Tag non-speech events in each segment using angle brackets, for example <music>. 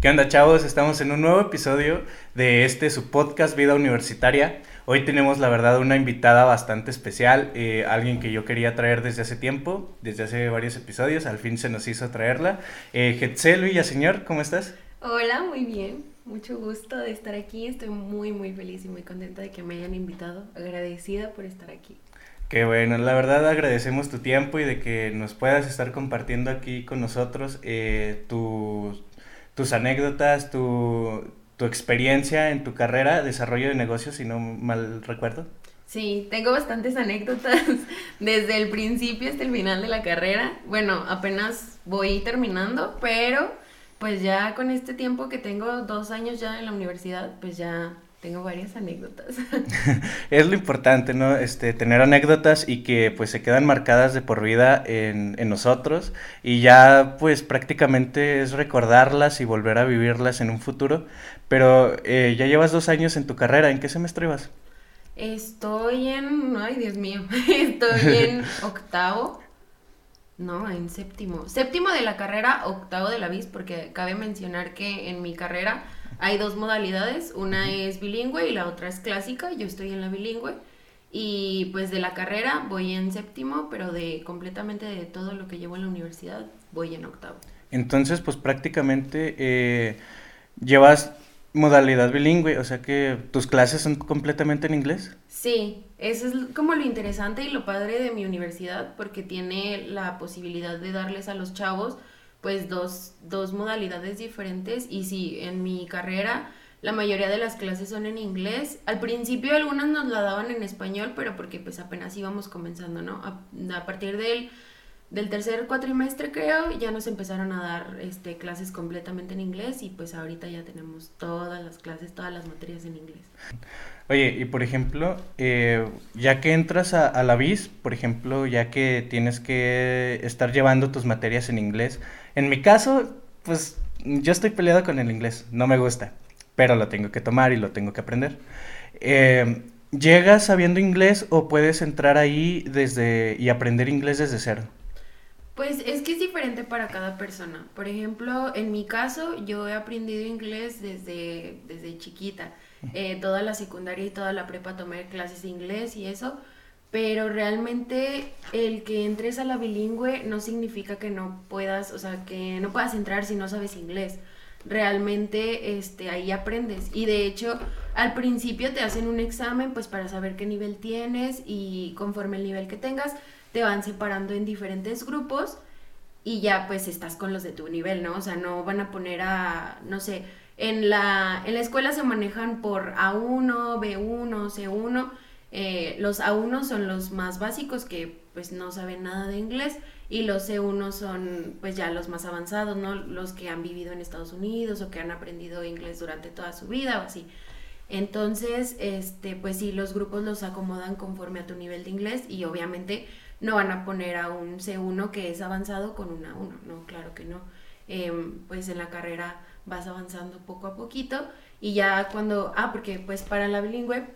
¿Qué onda chavos? Estamos en un nuevo episodio de este su podcast Vida Universitaria. Hoy tenemos la verdad una invitada bastante especial, eh, alguien que yo quería traer desde hace tiempo, desde hace varios episodios, al fin se nos hizo traerla. Eh, Hetzel Villaseñor, ¿cómo estás? Hola, muy bien, mucho gusto de estar aquí, estoy muy muy feliz y muy contenta de que me hayan invitado, agradecida por estar aquí. Qué bueno, la verdad agradecemos tu tiempo y de que nos puedas estar compartiendo aquí con nosotros eh, tus tus anécdotas, tu, experiencia en tu carrera, desarrollo de negocios, si no mal recuerdo. Sí, tengo bastantes anécdotas <laughs> desde el principio hasta el final de la carrera. Bueno, apenas voy terminando, pero pues ya con este tiempo que tengo, dos años ya en la universidad, pues ya tengo varias anécdotas. <laughs> es lo importante, ¿no? Este, tener anécdotas y que pues se quedan marcadas de por vida en, en, nosotros y ya pues prácticamente es recordarlas y volver a vivirlas en un futuro. Pero eh, ya llevas dos años en tu carrera, ¿en qué semestre vas? Estoy en, ay Dios mío, <laughs> estoy en <laughs> octavo. No, en séptimo. Séptimo de la carrera, octavo de la BIS, porque cabe mencionar que en mi carrera hay dos modalidades, una es bilingüe y la otra es clásica, yo estoy en la bilingüe y pues de la carrera voy en séptimo, pero de completamente de todo lo que llevo en la universidad voy en octavo. Entonces pues prácticamente eh, llevas modalidad bilingüe, o sea que tus clases son completamente en inglés. Sí, eso es como lo interesante y lo padre de mi universidad porque tiene la posibilidad de darles a los chavos pues dos, dos modalidades diferentes y sí, en mi carrera la mayoría de las clases son en inglés. Al principio algunas nos la daban en español, pero porque pues apenas íbamos comenzando, ¿no? A, partir del, del, tercer cuatrimestre creo, ya nos empezaron a dar este, clases completamente en inglés y pues ahorita ya tenemos todas las clases, todas las materias en inglés. Oye, y por ejemplo, eh, ya que entras a, a la BIS, por ejemplo, ya que tienes que estar llevando tus materias en inglés, en mi caso, pues yo estoy peleado con el inglés, no me gusta, pero lo tengo que tomar y lo tengo que aprender. Eh, ¿Llegas sabiendo inglés o puedes entrar ahí desde y aprender inglés desde cero? Pues es que es diferente para cada persona. Por ejemplo, en mi caso, yo he aprendido inglés desde, desde chiquita. Eh, toda la secundaria y toda la prepa tomé clases de inglés y eso pero realmente el que entres a la bilingüe no significa que no puedas, o sea, que no puedas entrar si no sabes inglés. Realmente este, ahí aprendes. Y de hecho, al principio te hacen un examen pues para saber qué nivel tienes y conforme el nivel que tengas, te van separando en diferentes grupos y ya pues estás con los de tu nivel, ¿no? O sea, no van a poner a, no sé, en la, en la escuela se manejan por A1, B1, C1 eh, los A1 son los más básicos que pues no saben nada de inglés y los C1 son pues ya los más avanzados, ¿no? Los que han vivido en Estados Unidos o que han aprendido inglés durante toda su vida o así. Entonces, este, pues sí, los grupos los acomodan conforme a tu nivel de inglés y obviamente no van a poner a un C1 que es avanzado con un A1, no, claro que no. Em, pues en la carrera vas avanzando poco a poquito y ya cuando, ah, porque pues para la bilingüe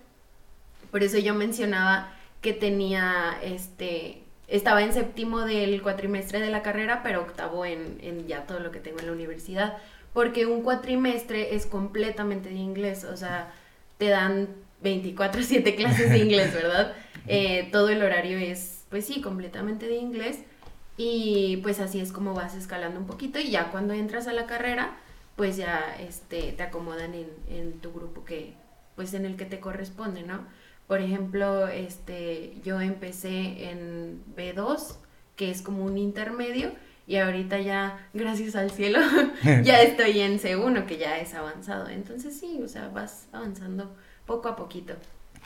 por eso yo mencionaba que tenía, este, estaba en séptimo del cuatrimestre de la carrera, pero octavo en, en ya todo lo que tengo en la universidad. Porque un cuatrimestre es completamente de inglés, o sea, te dan 24, 7 <laughs> clases de inglés, ¿verdad? Eh, todo el horario es, pues sí, completamente de inglés. Y pues así es como vas escalando un poquito y ya cuando entras a la carrera, pues ya este, te acomodan en, en tu grupo que, pues en el que te corresponde, ¿no? Por ejemplo, este, yo empecé en B2, que es como un intermedio, y ahorita ya, <laughs> gracias al cielo, <laughs> ya estoy en C1, que ya es avanzado. Entonces sí, o sea, vas avanzando poco a poquito.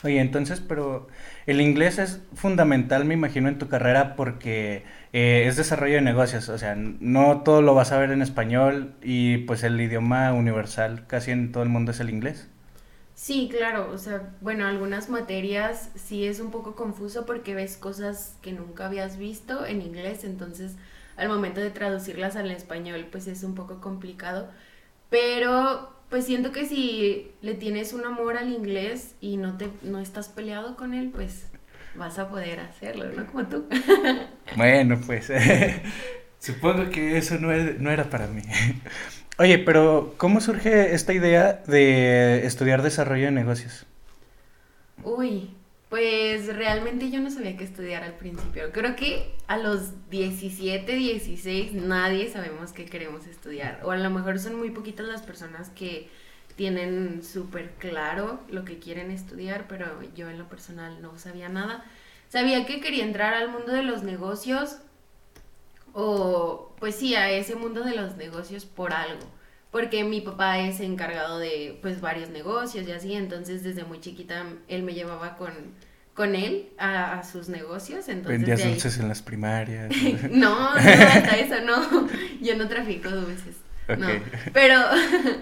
Oye, entonces, pero el inglés es fundamental, me imagino, en tu carrera porque eh, es desarrollo de negocios, o sea, no todo lo vas a ver en español y pues el idioma universal casi en todo el mundo es el inglés. Sí, claro, o sea, bueno, algunas materias sí es un poco confuso porque ves cosas que nunca habías visto en inglés, entonces al momento de traducirlas al español pues es un poco complicado, pero pues siento que si le tienes un amor al inglés y no te no estás peleado con él, pues vas a poder hacerlo, ¿no? Como tú. bueno, pues <laughs> supongo que eso no, no era para mí. Oye, pero ¿cómo surge esta idea de estudiar desarrollo de negocios? Uy, pues realmente yo no sabía qué estudiar al principio. Creo que a los 17, 16 nadie sabemos qué queremos estudiar. O a lo mejor son muy poquitas las personas que tienen súper claro lo que quieren estudiar, pero yo en lo personal no sabía nada. Sabía que quería entrar al mundo de los negocios o pues sí, a ese mundo de los negocios por algo. Porque mi papá es encargado de pues varios negocios y así, entonces desde muy chiquita él me llevaba con, con él a, sus negocios. Entonces, Vendías dulces en las primarias. <laughs> no, no, <laughs> hasta eso no. Yo no trafico dulces. No. Pero,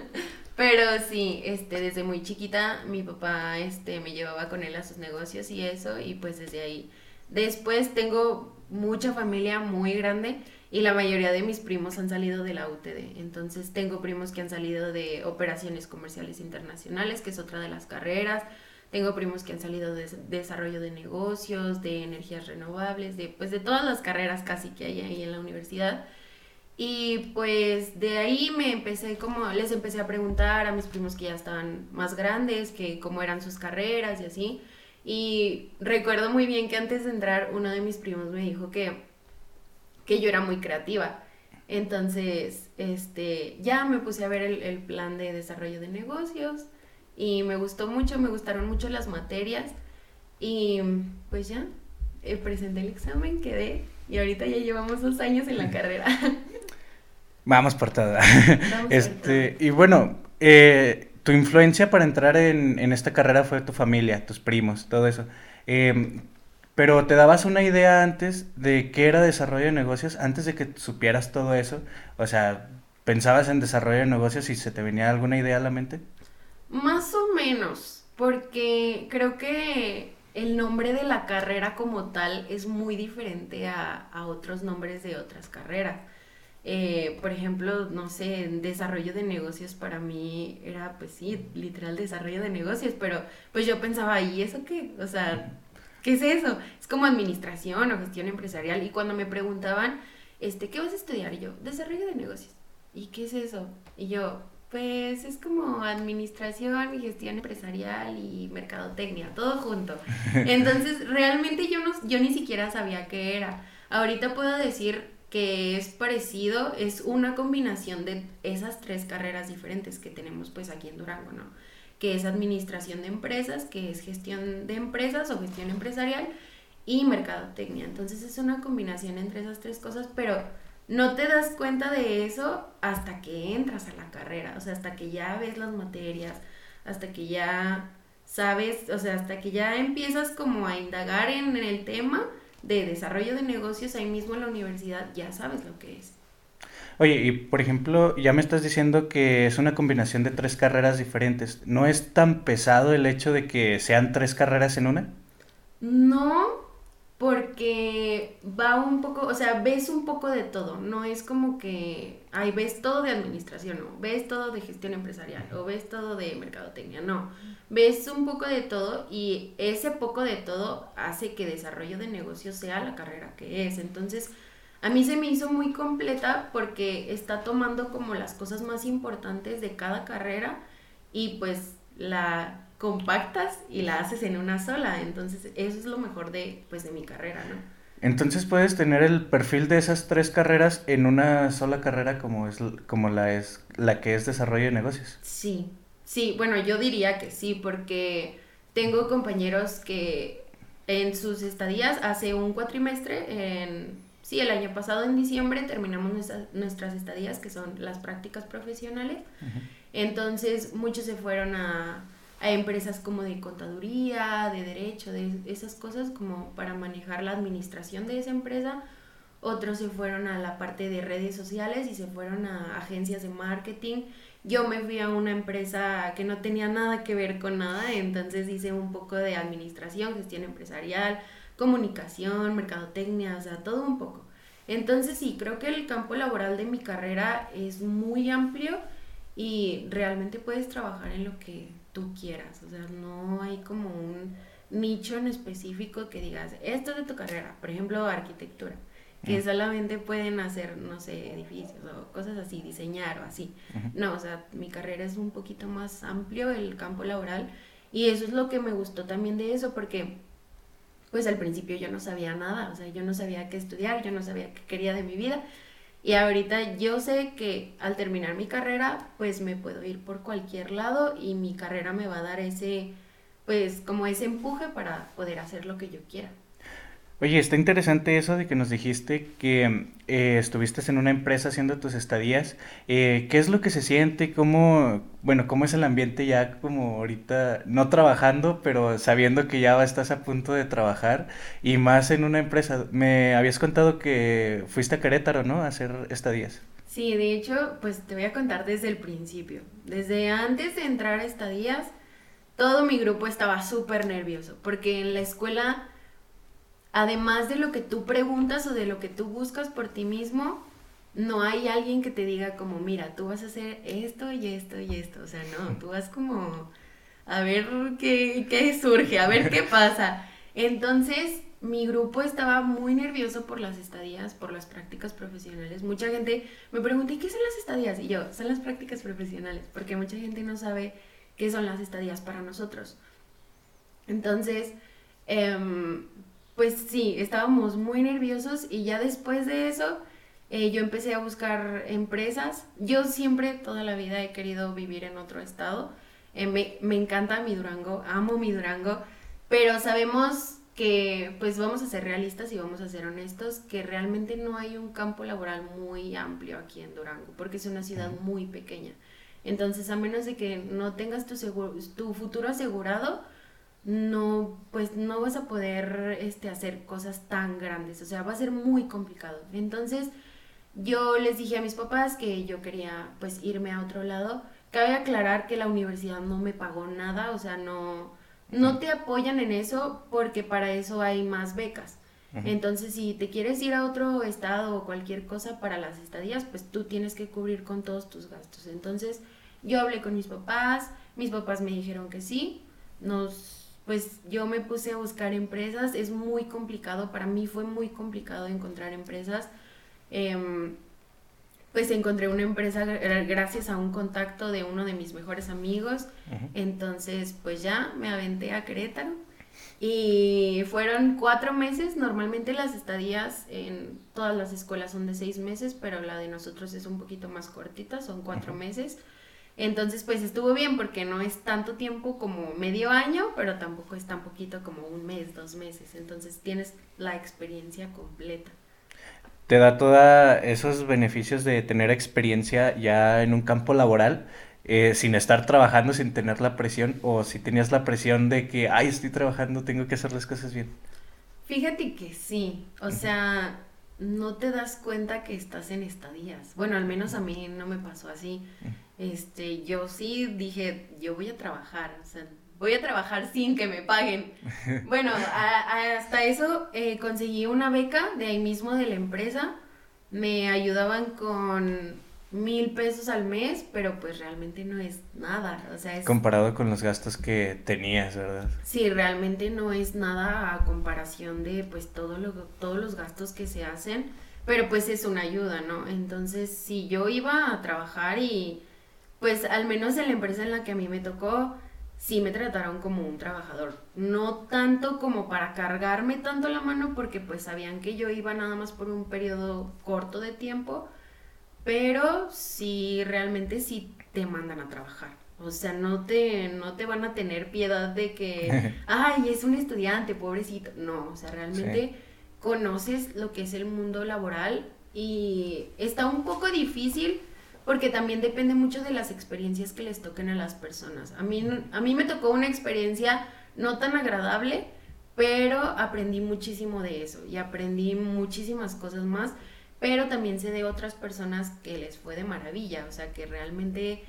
<laughs> pero sí, este, desde muy chiquita mi papá este, me llevaba con él a sus negocios y eso, y pues desde ahí. Después tengo mucha familia muy grande y la mayoría de mis primos han salido de la UTD. Entonces tengo primos que han salido de operaciones comerciales internacionales, que es otra de las carreras. Tengo primos que han salido de desarrollo de negocios, de energías renovables, de pues de todas las carreras casi que hay ahí en la universidad. Y pues de ahí me empecé como, les empecé a preguntar a mis primos que ya estaban más grandes, que cómo eran sus carreras y así. Y recuerdo muy bien que antes de entrar uno de mis primos me dijo que, que yo era muy creativa. Entonces, este, ya me puse a ver el, el plan de desarrollo de negocios y me gustó mucho, me gustaron mucho las materias y pues ya, eh, presenté el examen, quedé y ahorita ya llevamos dos años en la carrera. Vamos por toda. este, y bueno, eh, tu influencia para entrar en, esta carrera fue tu familia, tus primos, todo eso. Eh, pero te dabas una idea antes de qué era desarrollo de negocios, antes de que supieras todo eso. O sea, ¿pensabas en desarrollo de negocios y se te venía alguna idea a la mente? Más o menos, porque creo que el nombre de la carrera como tal es muy diferente a, otros nombres de otras carreras. Eh, por ejemplo, no sé, desarrollo de negocios para mí era, pues sí, literal desarrollo de negocios, pero pues yo pensaba, ¿y eso qué? O sea, ¿qué es eso? Es como administración o gestión empresarial. Y cuando me preguntaban, este, ¿qué vas a estudiar? Y yo, desarrollo de negocios. ¿Y qué es eso? Y yo, pues es como administración y gestión empresarial y mercadotecnia, todo junto. <laughs> Entonces, realmente yo, no, yo ni siquiera sabía qué era. Ahorita puedo decir que es parecido, es una combinación de esas tres carreras diferentes que tenemos pues aquí en Durango, ¿no? Que es administración de empresas, que es gestión de empresas o gestión empresarial y mercadotecnia. Entonces es una combinación entre esas tres cosas, pero no te das cuenta de eso hasta que entras a la carrera, o sea, hasta que ya ves las materias, hasta que ya sabes, o sea, hasta que ya empiezas como a indagar en, el tema de desarrollo de negocios ahí mismo en la universidad, ya sabes lo que es. Oye, y por ejemplo, ya me estás diciendo que es una combinación de tres carreras diferentes. ¿No es tan pesado el hecho de que sean tres carreras en una? No, porque va un poco, o sea, ves un poco de todo, no es como que, ay, ves todo de administración, no, ves todo de gestión empresarial o ves todo de mercadotecnia, no, ves un poco de todo y ese poco de todo hace que desarrollo de negocios sea la carrera que es, entonces a mí se me hizo muy completa porque está tomando como las cosas más importantes de cada carrera y pues la compactas y la haces en una sola. Entonces, eso es lo mejor de, pues, de mi carrera, ¿no? Entonces puedes tener el perfil de esas tres carreras en una sola carrera como es como la es la que es desarrollo de negocios. Sí, sí, bueno, yo diría que sí, porque tengo compañeros que en sus estadías hace un cuatrimestre, en, sí, el año pasado en diciembre terminamos nuestras, estadías, que son las prácticas profesionales. Entonces muchos se fueron a a empresas como de contaduría, de derecho, de esas cosas como para manejar la administración de esa empresa. Otros se fueron a la parte de redes sociales y se fueron a agencias de marketing. Yo me fui a una empresa que no tenía nada que ver con nada, entonces hice un poco de administración, gestión empresarial, comunicación, mercadotecnia, o sea, todo un poco. Entonces sí, creo que el campo laboral de mi carrera es muy amplio y realmente puedes trabajar en lo que tú quieras. O sea, no hay como un nicho en específico que digas, esto es de tu carrera, por ejemplo, arquitectura. que solamente pueden hacer, no sé, edificios o cosas así, diseñar o así. No, o sea, mi carrera es un poquito más amplio, el campo laboral, y eso es lo que me gustó también de eso, porque pues al principio yo no sabía nada, o sea, yo no sabía qué estudiar, yo no sabía qué quería de mi vida. Y ahorita yo sé que al terminar mi carrera, pues me puedo ir por cualquier lado y mi carrera me va a dar ese, pues como ese empuje para poder hacer lo que yo quiera. Oye, está interesante eso de que nos dijiste que eh, estuviste en una empresa haciendo tus estadías. Eh, ¿Qué es lo que se siente? ¿Cómo, bueno, cómo es el ambiente ya como ahorita, no trabajando, pero sabiendo que ya estás a punto de trabajar y más en una empresa? Me habías contado que fuiste a Querétaro, ¿no? A hacer estadías. Sí, de hecho, pues te voy a contar desde el principio. Desde antes de entrar a estadías, todo mi grupo estaba súper nervioso, porque en la escuela además de lo que tú preguntas o de lo que tú buscas por ti mismo, no hay alguien que te diga como, mira, tú vas a hacer esto y esto y esto. O sea, no, tú vas como a ver qué, qué surge, a ver qué pasa. Entonces, mi grupo estaba muy nervioso por las estadías, por las prácticas profesionales. Mucha gente me pregunta, ¿y qué son las estadías? Y yo, son las prácticas profesionales, porque mucha gente no sabe qué son las estadías para nosotros. Entonces, eh, pues sí, estábamos muy nerviosos y ya después de eso eh, yo empecé a buscar empresas. Yo siempre, toda la vida he querido vivir en otro estado. Eh, me, me, encanta mi Durango, amo mi Durango, pero sabemos que pues vamos a ser realistas y vamos a ser honestos, que realmente no hay un campo laboral muy amplio aquí en Durango, porque es una ciudad muy pequeña. Entonces, a menos de que no tengas tu, tu futuro asegurado, no, pues no vas a poder este, hacer cosas tan grandes, o sea, va a ser muy complicado. Entonces, yo les dije a mis papás que yo quería pues irme a otro lado. Cabe aclarar que la universidad no me pagó nada, o sea, no, no te apoyan en eso porque para eso hay más becas. Entonces, si te quieres ir a otro estado o cualquier cosa para las estadías, pues tú tienes que cubrir con todos tus gastos. Entonces, yo hablé con mis papás, mis papás me dijeron que sí, nos pues yo me puse a buscar empresas, es muy complicado, para mí fue muy complicado encontrar empresas. Em, pues encontré una empresa gracias a un contacto de uno de mis mejores amigos, entonces pues ya me aventé a Querétaro. Y fueron cuatro meses, normalmente las estadías en todas las escuelas son de seis meses, pero la de nosotros es un poquito más cortita, son cuatro meses. Entonces, pues estuvo bien porque no es tanto tiempo como medio año, pero tampoco es tan poquito como un mes, dos meses. Entonces tienes la experiencia completa. Te da todos esos beneficios de tener experiencia ya en un campo laboral, eh, sin estar trabajando, sin tener la presión, o si tenías la presión de que, ay, estoy trabajando, tengo que hacer las cosas bien. Fíjate que sí, o sea, no te das cuenta que estás en estadías. Bueno, al menos a mí no me pasó así este, yo sí dije, yo voy a trabajar, o sea, voy a trabajar sin que me paguen. <laughs> Bueno, hasta eso eh, conseguí una beca de ahí mismo de la empresa, me ayudaban con mil pesos al mes, pero pues realmente no es nada, o sea, es... Comparado con los gastos que tenías, ¿verdad? Sí, realmente no es nada a comparación de pues todo lo, todos los gastos que se hacen, pero pues es una ayuda, ¿no? Entonces, si yo iba a trabajar y pues al menos en la empresa en la que a mí me tocó, sí me trataron como un trabajador. No tanto como para cargarme tanto la mano, porque pues sabían que yo iba nada más por un periodo corto de tiempo, pero sí realmente sí te mandan a trabajar. O sea, no te, no te van a tener piedad de que, <laughs> ay, es un estudiante, pobrecito. No, o sea, realmente conoces lo que es el mundo laboral y está un poco difícil porque también depende mucho de las experiencias que les toquen a las personas. A mí, a mí me tocó una experiencia no tan agradable, pero aprendí muchísimo de eso y aprendí muchísimas cosas más, pero también sé de otras personas que les fue de maravilla, o sea, que realmente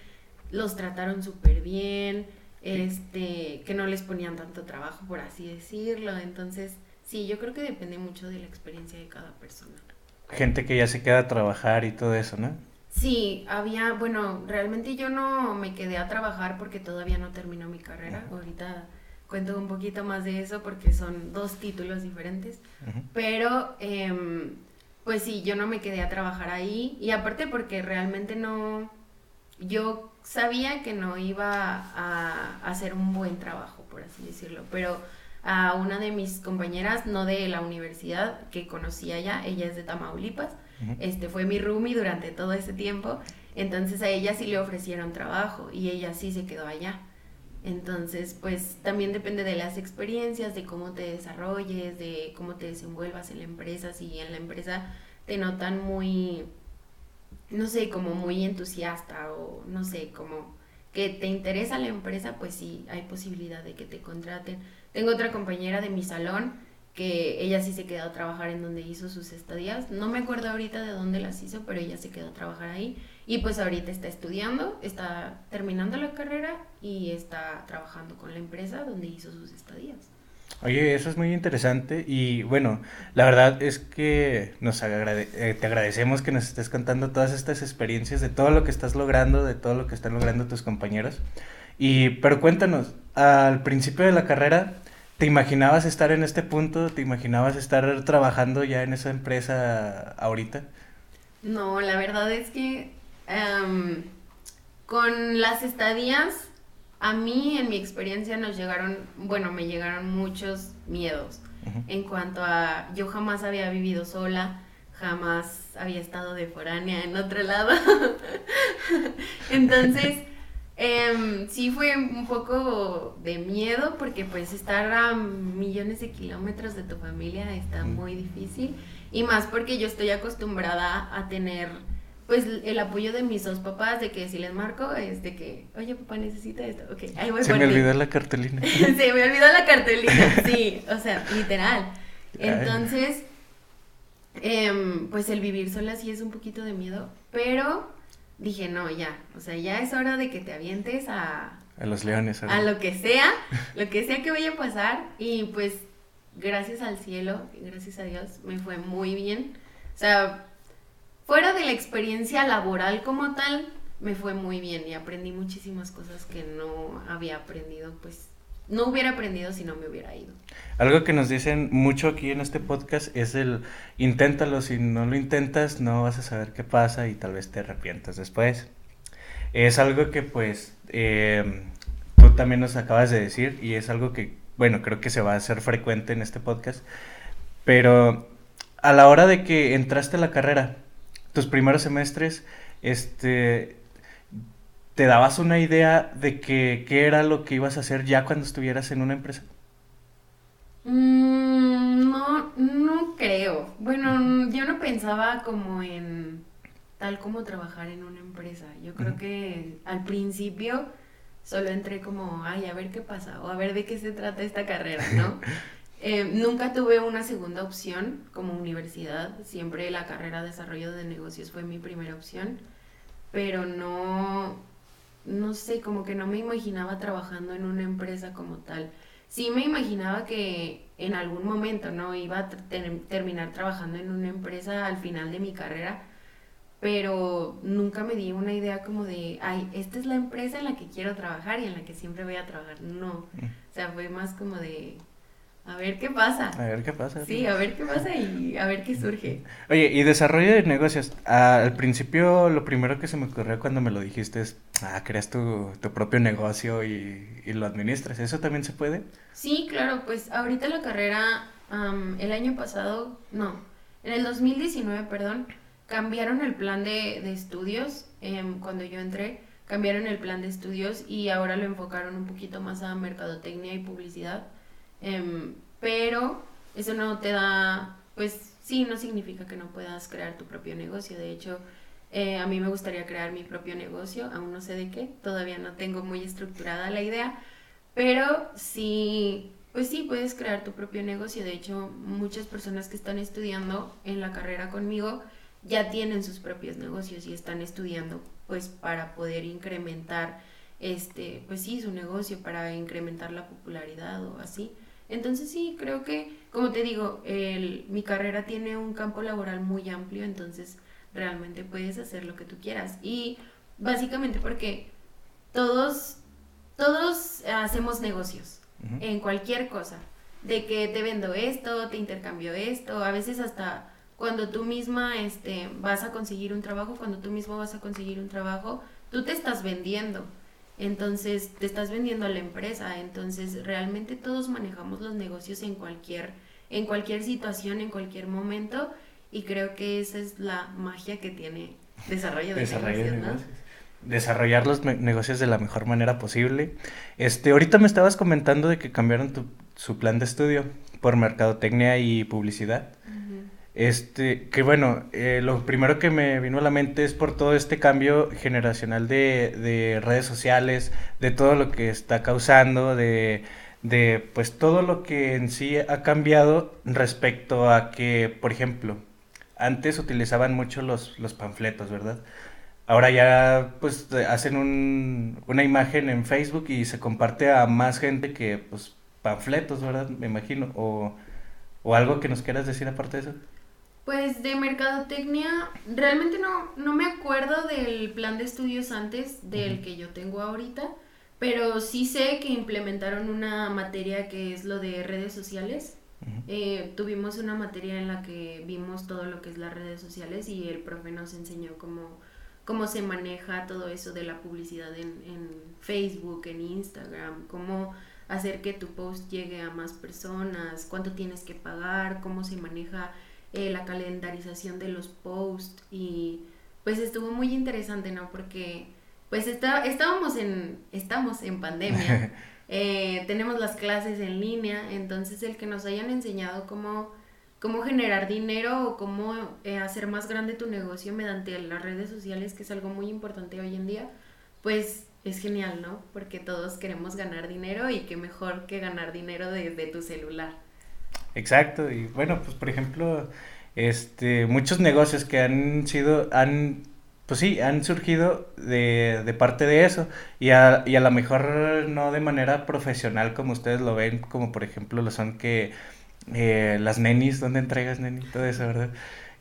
los trataron súper bien, este, que no les ponían tanto trabajo, por así decirlo. Entonces, sí, yo creo que depende mucho de la experiencia de cada persona. Gente que ya se queda a trabajar y todo eso, ¿no? Sí, había, bueno, realmente yo no me quedé a trabajar porque todavía no terminó mi carrera. Ahorita cuento un poquito más de eso porque son dos títulos diferentes. Pero, eh, pues sí, yo no me quedé a trabajar ahí y aparte porque realmente no, yo sabía que no iba a, hacer un buen trabajo, por así decirlo, pero a una de mis compañeras, no de la universidad, que conocía ya, ella es de Tamaulipas, este fue mi roomie durante todo ese tiempo, entonces a ella sí le ofrecieron trabajo y ella sí se quedó allá. Entonces, pues también depende de las experiencias, de cómo te desarrolles, de cómo te desenvuelvas en la empresa, si en la empresa te notan muy no sé, como muy entusiasta o no sé, como que te interesa la empresa, pues sí, hay posibilidad de que te contraten. Tengo otra compañera de mi salón que ella sí se quedó a trabajar en donde hizo sus estadías. No me acuerdo ahorita de dónde las hizo, pero ella se quedó a trabajar ahí. Y pues ahorita está estudiando, está terminando la carrera y está trabajando con la empresa donde hizo sus estadías. Oye, eso es muy interesante y bueno, la verdad es que nos eh, te agradecemos que nos estés contando todas estas experiencias de todo lo que estás logrando, de todo lo que están logrando tus compañeros. Y pero cuéntanos, al principio de la carrera, ¿te imaginabas estar en este punto? ¿Te imaginabas estar trabajando ya en esa empresa ahorita? No, la verdad es que em, con las estadías a mí, en mi experiencia, nos llegaron, bueno, me llegaron muchos miedos. En cuanto a, yo jamás había vivido sola, jamás había estado de foránea en otro lado. <laughs> Entonces, em, sí fue un poco de miedo porque pues estar a millones de kilómetros de tu familia está muy difícil. Y más porque yo estoy acostumbrada a tener pues el apoyo de mis dos papás, de que si les marco, es de que, oye, papá, necesita esto, ok, ahí voy Se me olvidó la cartulina. <laughs> Se me olvidó la cartulina, sí, o sea, literal. Entonces, em, pues el vivir sola sí es un poquito de miedo, pero dije, no, ya, o sea, ya es hora de que te avientes a... A los leones. A, a lo que sea, lo que sea que vaya a pasar, y pues gracias al cielo, gracias a Dios, me fue muy bien. O sea, fuera de la experiencia laboral como tal, me fue muy bien y aprendí muchísimas cosas que no había aprendido, pues no hubiera aprendido si no me hubiera ido. Algo que nos dicen mucho aquí en este podcast es el inténtalo, si no lo intentas no vas a saber qué pasa y tal vez te arrepientas después. Es algo que pues eh, tú también nos acabas de decir y es algo que, bueno, creo que se va a hacer frecuente en este podcast, pero a la hora de que entraste a la carrera, tus primeros semestres, este, ¿te dabas una idea de que, qué era lo que ibas a hacer ya cuando estuvieras en una empresa? Mm, no, no creo. Bueno, yo no pensaba como en tal como trabajar en una empresa. Yo creo que al principio solo entré como, ay, a ver qué pasa, o a ver de qué se trata esta carrera, ¿no? <laughs> Eh, nunca tuve una segunda opción como universidad, siempre la carrera de desarrollo de negocios fue mi primera opción, pero no, no sé, como que no me imaginaba trabajando en una empresa como tal. Sí me imaginaba que en algún momento no iba a terminar trabajando en una empresa al final de mi carrera, pero nunca me di una idea como de, ay, esta es la empresa en la que quiero trabajar y en la que siempre voy a trabajar. No, mm. o sea, fue más como de, a ver qué pasa. A ver qué pasa. Sí, a ver qué pasa y a ver qué surge. Oye, y desarrollo de negocios. Al principio, lo primero que se me ocurrió cuando me lo dijiste es, ah, creas tu, propio negocio y, lo administras. ¿Eso también se puede? Sí, claro, pues ahorita la carrera, el año pasado, no, en el 2019, perdón, cambiaron el plan de, estudios em, cuando yo entré. Cambiaron el plan de estudios y ahora lo enfocaron un poquito más a mercadotecnia y publicidad. Em, pero eso no te da, pues sí, no significa que no puedas crear tu propio negocio. De hecho, eh, a mí me gustaría crear mi propio negocio, aún no sé de qué, todavía no tengo muy estructurada la idea, pero sí, pues sí, puedes crear tu propio negocio. De hecho, muchas personas que están estudiando en la carrera conmigo ya tienen sus propios negocios y están estudiando pues para poder incrementar este, pues sí, su negocio, para incrementar la popularidad o así. Entonces sí, creo que, como te digo, mi carrera tiene un campo laboral muy amplio, entonces realmente puedes hacer lo que tú quieras. Y básicamente porque todos, todos hacemos negocios en cualquier cosa. De que te vendo esto, te intercambio esto, a veces hasta cuando tú misma este, vas a conseguir un trabajo, cuando tú mismo vas a conseguir un trabajo, tú te estás vendiendo. Entonces, te estás vendiendo a la empresa. Entonces, realmente todos manejamos los negocios en cualquier, en cualquier situación, en cualquier momento. Y creo que esa es la magia que tiene desarrollo de negocios, ¿no? Desarrollar los negocios de la mejor manera posible. Este, ahorita me estabas comentando de que cambiaron tu, su plan de estudio por mercadotecnia y publicidad. Este, que bueno, eh, lo primero que me vino a la mente es por todo este cambio generacional de, de redes sociales, de todo lo que está causando, de, de pues todo lo que en sí ha cambiado respecto a que, por ejemplo, antes utilizaban mucho los, los panfletos, ¿verdad? Ahora ya pues hacen un, una imagen en Facebook y se comparte a más gente que pues panfletos, ¿verdad? Me imagino. O, o algo que nos quieras decir aparte de eso. Pues de mercadotecnia, realmente no, no me acuerdo del plan de estudios antes del que yo tengo ahorita, pero sí sé que implementaron una materia que es lo de redes sociales. Eh, tuvimos una materia en la que vimos todo lo que es las redes sociales y el profe nos enseñó cómo, cómo se maneja todo eso de la publicidad en, en Facebook, en Instagram, cómo hacer que tu post llegue a más personas, cuánto tienes que pagar, cómo se maneja eh, la calendarización de los posts y pues estuvo muy interesante, ¿no? Porque pues está, estábamos en, estamos en pandemia, <laughs> eh, tenemos las clases en línea, entonces el que nos hayan enseñado cómo, cómo generar dinero o cómo eh, hacer más grande tu negocio mediante las redes sociales, que es algo muy importante hoy en día, pues es genial, ¿no? Porque todos queremos ganar dinero y qué mejor que ganar dinero desde tu celular. Exacto, y bueno, pues por ejemplo, este, muchos negocios que han sido, han, pues sí, han surgido de, de parte de eso, y a, y a lo mejor no de manera profesional como ustedes lo ven, como por ejemplo lo son que eh, las nenis, ¿dónde entregas neni? Todo eso, ¿verdad?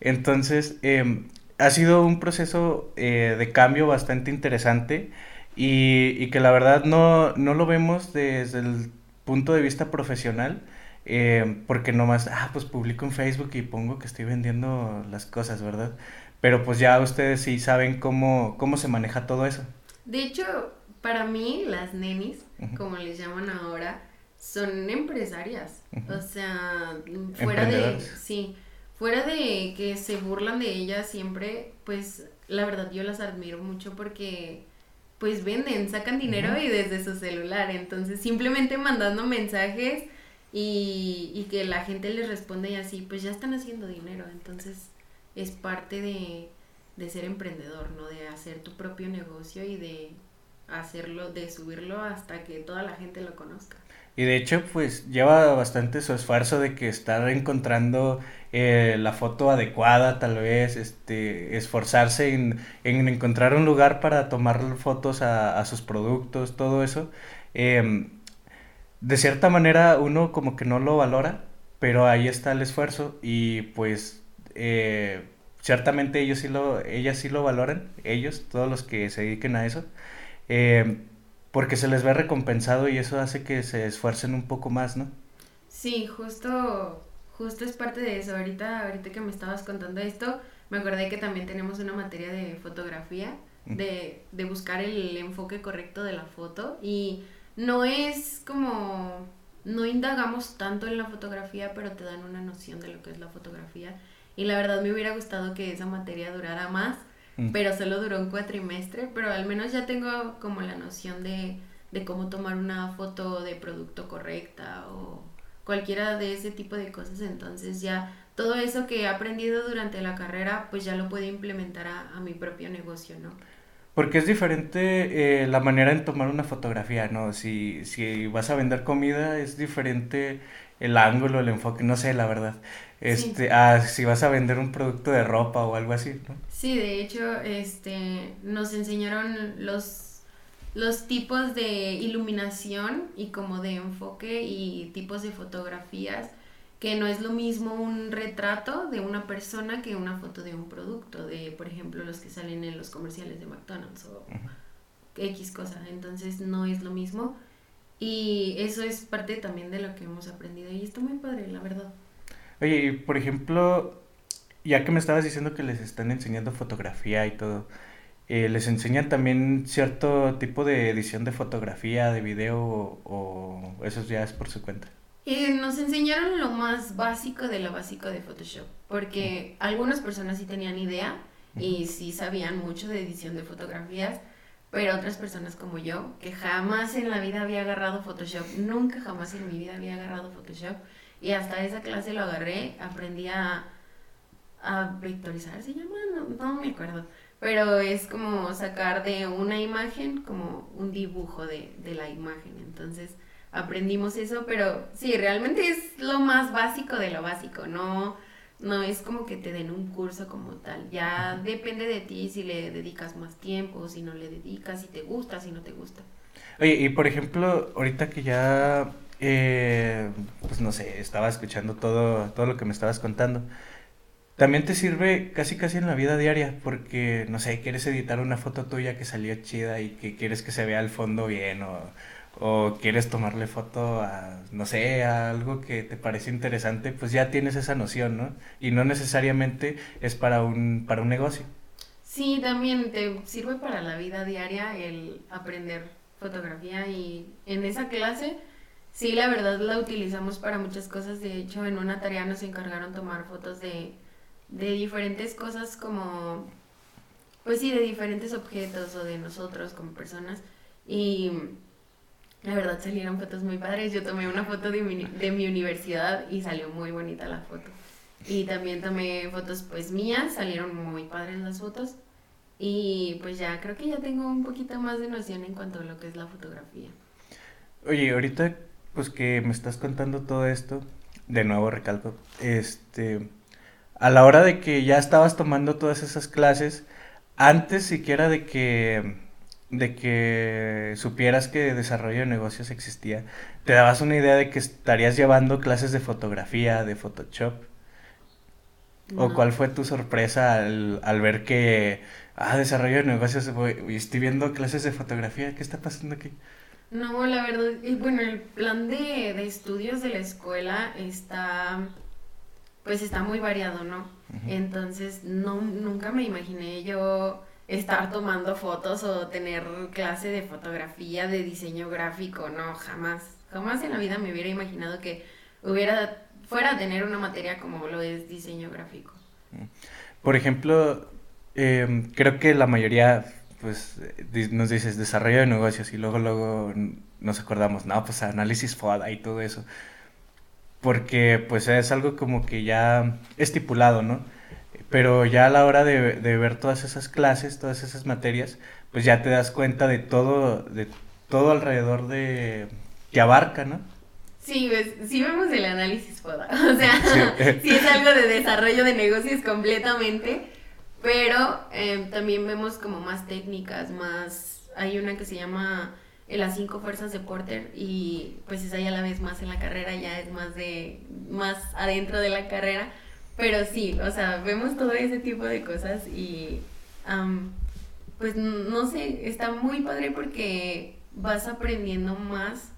Entonces, em, ha sido un proceso eh, de cambio bastante interesante y, y que la verdad no, no lo vemos desde el punto de vista profesional, eh, porque nomás, ah, pues publico en Facebook y pongo que estoy vendiendo las cosas, ¿verdad? Pero pues ya ustedes sí saben cómo, cómo se maneja todo eso. De hecho, para mí, las nenis, como les llaman ahora, son empresarias. O sea, fuera de. Sí, fuera de que se burlan de ellas siempre, pues la verdad yo las admiro mucho porque pues venden, sacan dinero y desde su celular. Entonces, simplemente mandando mensajes y, y que la gente les responde y así, pues ya están haciendo dinero. Entonces es parte de, de ser emprendedor, ¿no? De hacer tu propio negocio y de hacerlo, de subirlo hasta que toda la gente lo conozca. Y de hecho, pues lleva bastante su esfuerzo de que estar encontrando eh, la foto adecuada, tal vez, este, esforzarse en, en encontrar un lugar para tomar fotos a, a sus productos, todo eso. Eh, de cierta manera uno como que no lo valora, pero ahí está el esfuerzo y pues eh, ciertamente ellos sí lo, ellas sí lo valoran, ellos, todos los que se dediquen a eso, eh, porque se les ve recompensado y eso hace que se esfuercen un poco más, ¿no? Sí, justo, justo es parte de eso. Ahorita, ahorita que me estabas contando esto, me acordé que también tenemos una materia de fotografía, de, de buscar el enfoque correcto de la foto y no es como, no indagamos tanto en la fotografía, pero te dan una noción de lo que es la fotografía. Y la verdad me hubiera gustado que esa materia durara más, mm. pero solo duró un cuatrimestre, pero al menos ya tengo como la noción de, de cómo tomar una foto de producto correcta o cualquiera de ese tipo de cosas. Entonces ya todo eso que he aprendido durante la carrera, pues ya lo puedo implementar a, a mi propio negocio, ¿no? Porque es diferente eh, la manera en tomar una fotografía, ¿no? Si, si vas a vender comida, es diferente el ángulo, el enfoque, no sé, la verdad. Este, a si vas a vender un producto de ropa o algo así, ¿no? Sí, de hecho, este, nos enseñaron los, los tipos de iluminación y como de enfoque y tipos de fotografías que no es lo mismo un retrato de una persona que una foto de un producto, de por ejemplo los que salen en los comerciales de McDonald's o X cosa, entonces no es lo mismo y eso es parte también de lo que hemos aprendido y está muy padre, la verdad. Oye, por ejemplo, ya que me estabas diciendo que les están enseñando fotografía y todo, eh, ¿les enseñan también cierto tipo de edición de fotografía, de video o, eso ya es por su cuenta? Eh, nos enseñaron lo más básico de lo básico de Photoshop, porque algunas personas sí tenían idea y sí sabían mucho de edición de fotografías, pero otras personas como yo, que jamás en la vida había agarrado Photoshop, nunca jamás en mi vida había agarrado Photoshop, y hasta esa clase lo agarré, aprendí a, a vectorizar, se llama, no, me acuerdo, pero es como sacar de una imagen como un dibujo de, de la imagen, entonces aprendimos eso, pero sí, realmente es lo más básico de lo básico, no no es como que te den un curso como tal. Ya depende de ti si le dedicas más tiempo, si no le dedicas, si te gusta, si no te gusta. Oye, y por ejemplo, ahorita que ya, eh, pues no sé, estaba escuchando todo, todo lo que me estabas contando. También te sirve casi casi en la vida diaria, porque, no sé, quieres editar una foto tuya que salió chida y que quieres que se vea el fondo bien o o quieres tomarle foto a, no sé, a algo que te parece interesante, pues ya tienes esa noción, ¿no? Y no necesariamente es para un, para un negocio. Sí, también te sirve para la vida diaria el aprender fotografía y en esa clase, sí, la verdad la utilizamos para muchas cosas. De hecho, en una tarea nos encargaron tomar fotos de, de diferentes cosas como, pues sí, de diferentes objetos o de nosotros como personas. Y la verdad salieron fotos muy padres. Yo tomé una foto de mi, de mi universidad y salió muy bonita la foto. Y también tomé fotos pues mías, salieron muy padres las fotos. Y pues ya creo que ya tengo un poquito más de noción en cuanto a lo que es la fotografía. Oye, ahorita pues que me estás contando todo esto, de nuevo recalco, este, a la hora de que ya estabas tomando todas esas clases, antes siquiera de que de que supieras que desarrollo de negocios existía, te dabas una idea de que estarías llevando clases de fotografía, de Photoshop. ¿O cuál fue tu sorpresa al, al, ver que, ah, desarrollo de negocios, y estoy viendo clases de fotografía, ¿qué está pasando aquí? No, la verdad, bueno, el plan de, de estudios de la escuela está, pues está muy variado, ¿no? Entonces, no, nunca me imaginé yo estar tomando fotos o tener clase de fotografía, de diseño gráfico, no, jamás. Jamás en la vida me hubiera imaginado que hubiera fuera tener una materia como lo es diseño gráfico. Por ejemplo, em, creo que la mayoría, pues, nos dices desarrollo de negocios y luego, luego nos acordamos, no, pues análisis FODA y todo eso. Porque, pues, es algo como que ya estipulado, ¿no? Pero ya a la hora de, ver todas esas clases, todas esas materias, pues ya te das cuenta de todo, de todo alrededor de que abarca, ¿no? Sí, pues, sí vemos el análisis FODA, <laughs> o sea, <laughs> sí. es algo de desarrollo de negocios completamente, pero em, también vemos como más técnicas, más, hay una que se llama las cinco fuerzas de Porter y pues esa ya la ves más en la carrera, ya es más de, más adentro de la carrera, pero sí, o sea, vemos todo ese tipo de cosas y pues no sé, está muy padre porque vas aprendiendo más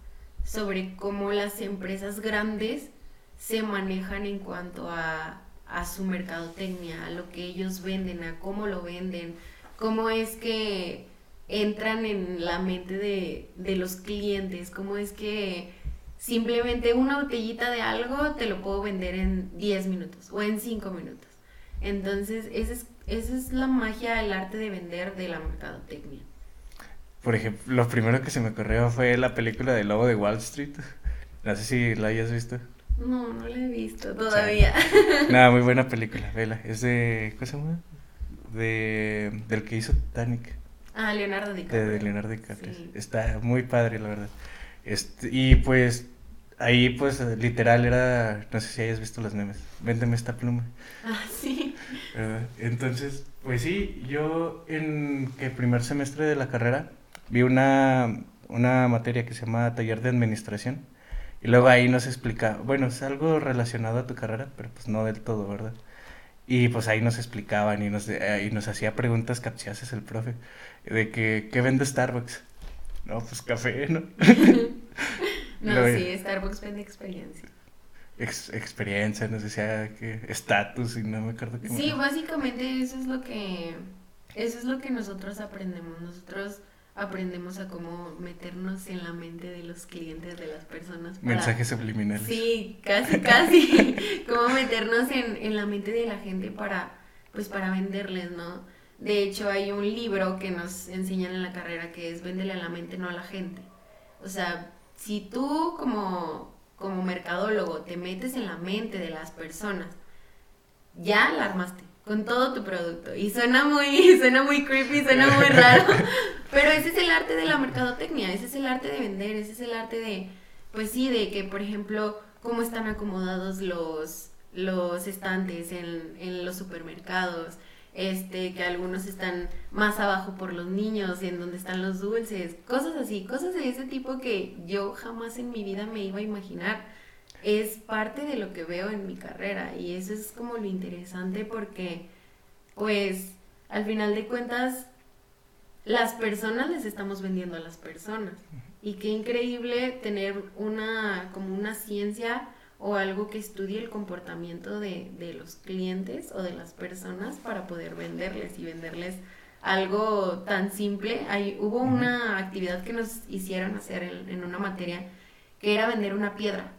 sobre cómo las empresas grandes se manejan en cuanto a, a su mercadotecnia, a lo que ellos venden, a cómo lo venden, cómo es que entran en la mente de, de los clientes, cómo es que Simplemente una botellita de algo te lo puedo vender en 10 minutos o en 5 minutos. Entonces, esa es, esa es la magia, el arte de vender de la mercadotecnia. Por ejemplo, lo primero que se me ocurrió fue la película de Lobo de Wall Street. No sé si la hayas visto. No, no la he visto todavía. <laughs> Nada, muy buena <laughs> película, vela. Es de. ¿Cómo se llama? De, del que hizo Titanic. Ah, Leonardo DiCaprio. De, Leonardo DiCaprio. Está muy padre, la verdad. Este, y pues ahí pues literal era, no sé si hayas visto los memes, véndeme esta pluma. Ah, sí. Entonces, pues sí, yo en el primer semestre de la carrera vi una, una materia que se llama taller de administración y luego ahí nos explica, bueno, es algo relacionado a tu carrera, pero pues no del todo, ¿verdad? Y pues ahí nos explicaban y nos, y nos hacía preguntas capciosas el profe, de que, ¿qué vende Starbucks? No, pues café, ¿no? <laughs> no, sí, Starbucks vende experiencia. experiencia, no sé si estatus y no me acuerdo qué. Sí, básicamente eso es lo que eso es lo que nosotros aprendemos. Nosotros aprendemos a cómo meternos en la mente de los clientes, de las personas. Mensajes subliminales. Sí, casi, casi. <laughs> cómo meternos en, en la mente de la gente para, pues, para venderles, ¿no? De hecho, hay un libro que nos enseñan en la carrera que es Véndele a la mente, no a la gente. O sea, si tú como, como mercadólogo te metes en la mente de las personas, ya la armaste con todo tu producto. Y suena muy, <laughs> suena muy creepy, suena muy <laughs> raro. pero ese es el arte de la mercadotecnia, ese es el arte de vender, ese es el arte de, pues sí, de que, por ejemplo, cómo están acomodados los, los estantes en, en los supermercados, este, que algunos están más abajo por los niños y en donde están los dulces, cosas así, cosas de ese tipo que yo jamás en mi vida me iba a imaginar. Es parte de lo que veo en mi carrera y eso es como lo interesante porque, pues, al final de cuentas, las personas les estamos vendiendo a las personas. Y qué increíble tener una, como una ciencia o algo que estudie el comportamiento de, de, los clientes o de las personas para poder venderles y venderles algo tan simple. Hay, hubo una actividad que nos hicieron hacer en, en, una materia que era vender una piedra.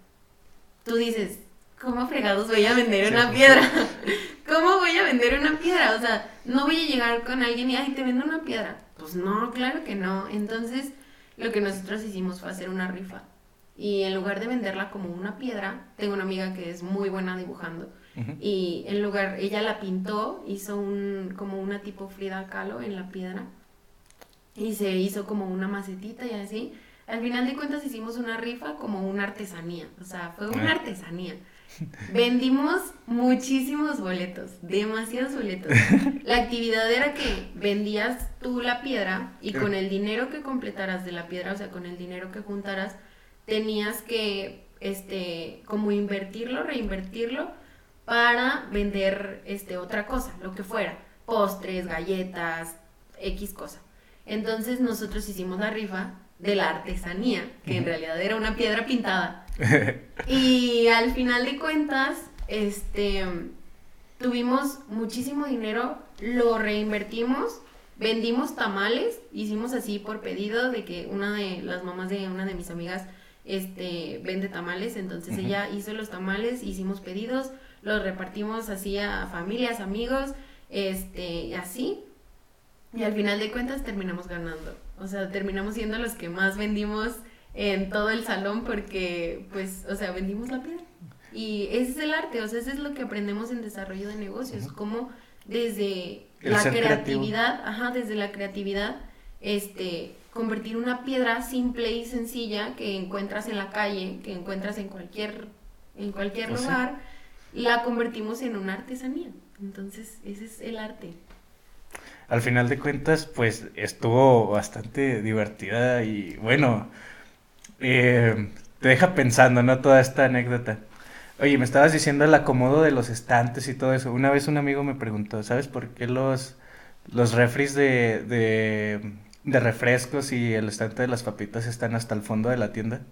Tú dices, ¿cómo fregados voy a vender una piedra? <laughs> ¿Cómo voy a vender una piedra? O sea, no voy a llegar con alguien y, ay, te vendo una piedra. Pues no, claro que no. Entonces, lo que nosotros hicimos fue hacer una rifa y en lugar de venderla como una piedra, tengo una amiga que es muy buena dibujando y en lugar, ella la pintó, hizo un, como una tipo Frida Kahlo en la piedra y se hizo como una macetita y así. Al final de cuentas hicimos una rifa como una artesanía, o sea, fue una ah. artesanía. Vendimos muchísimos boletos, demasiados boletos. <laughs> La actividad era que vendías tú la piedra y con el dinero que completaras de la piedra, o sea, con el dinero que juntaras, tenías que, este, como invertirlo, reinvertirlo para vender, este, otra cosa, lo que fuera, postres, galletas, X cosa. Entonces nosotros hicimos la rifa de la artesanía, que en realidad era una piedra pintada. <laughs> y al final de cuentas, este, tuvimos muchísimo dinero, lo reinvertimos, vendimos tamales, hicimos así por pedido de que una de las mamás de una de mis amigas este, vende tamales, entonces ella hizo los tamales, hicimos pedidos, los repartimos así a familias, amigos, este, así, y al final de cuentas terminamos ganando, o sea, terminamos siendo los que más vendimos en todo el salón porque, pues, o sea, vendimos la piedra. Y ese es el arte, o sea, eso es lo que aprendemos en desarrollo de negocios, como desde la creatividad, ajá, desde la creatividad, este, convertir una piedra simple y sencilla que encuentras en la calle, que encuentras en cualquier, en cualquier pues lugar, la convertimos en una artesanía. Entonces, ese es el arte. Al final de cuentas, pues estuvo bastante divertida y bueno, eh, te deja pensando, ¿no? Toda esta anécdota. Oye, me estabas diciendo el acomodo de los estantes y todo eso. Una vez un amigo me preguntó, ¿sabes por qué los, los refris de, de de refrescos y el estante de las papitas están hasta el fondo de la tienda.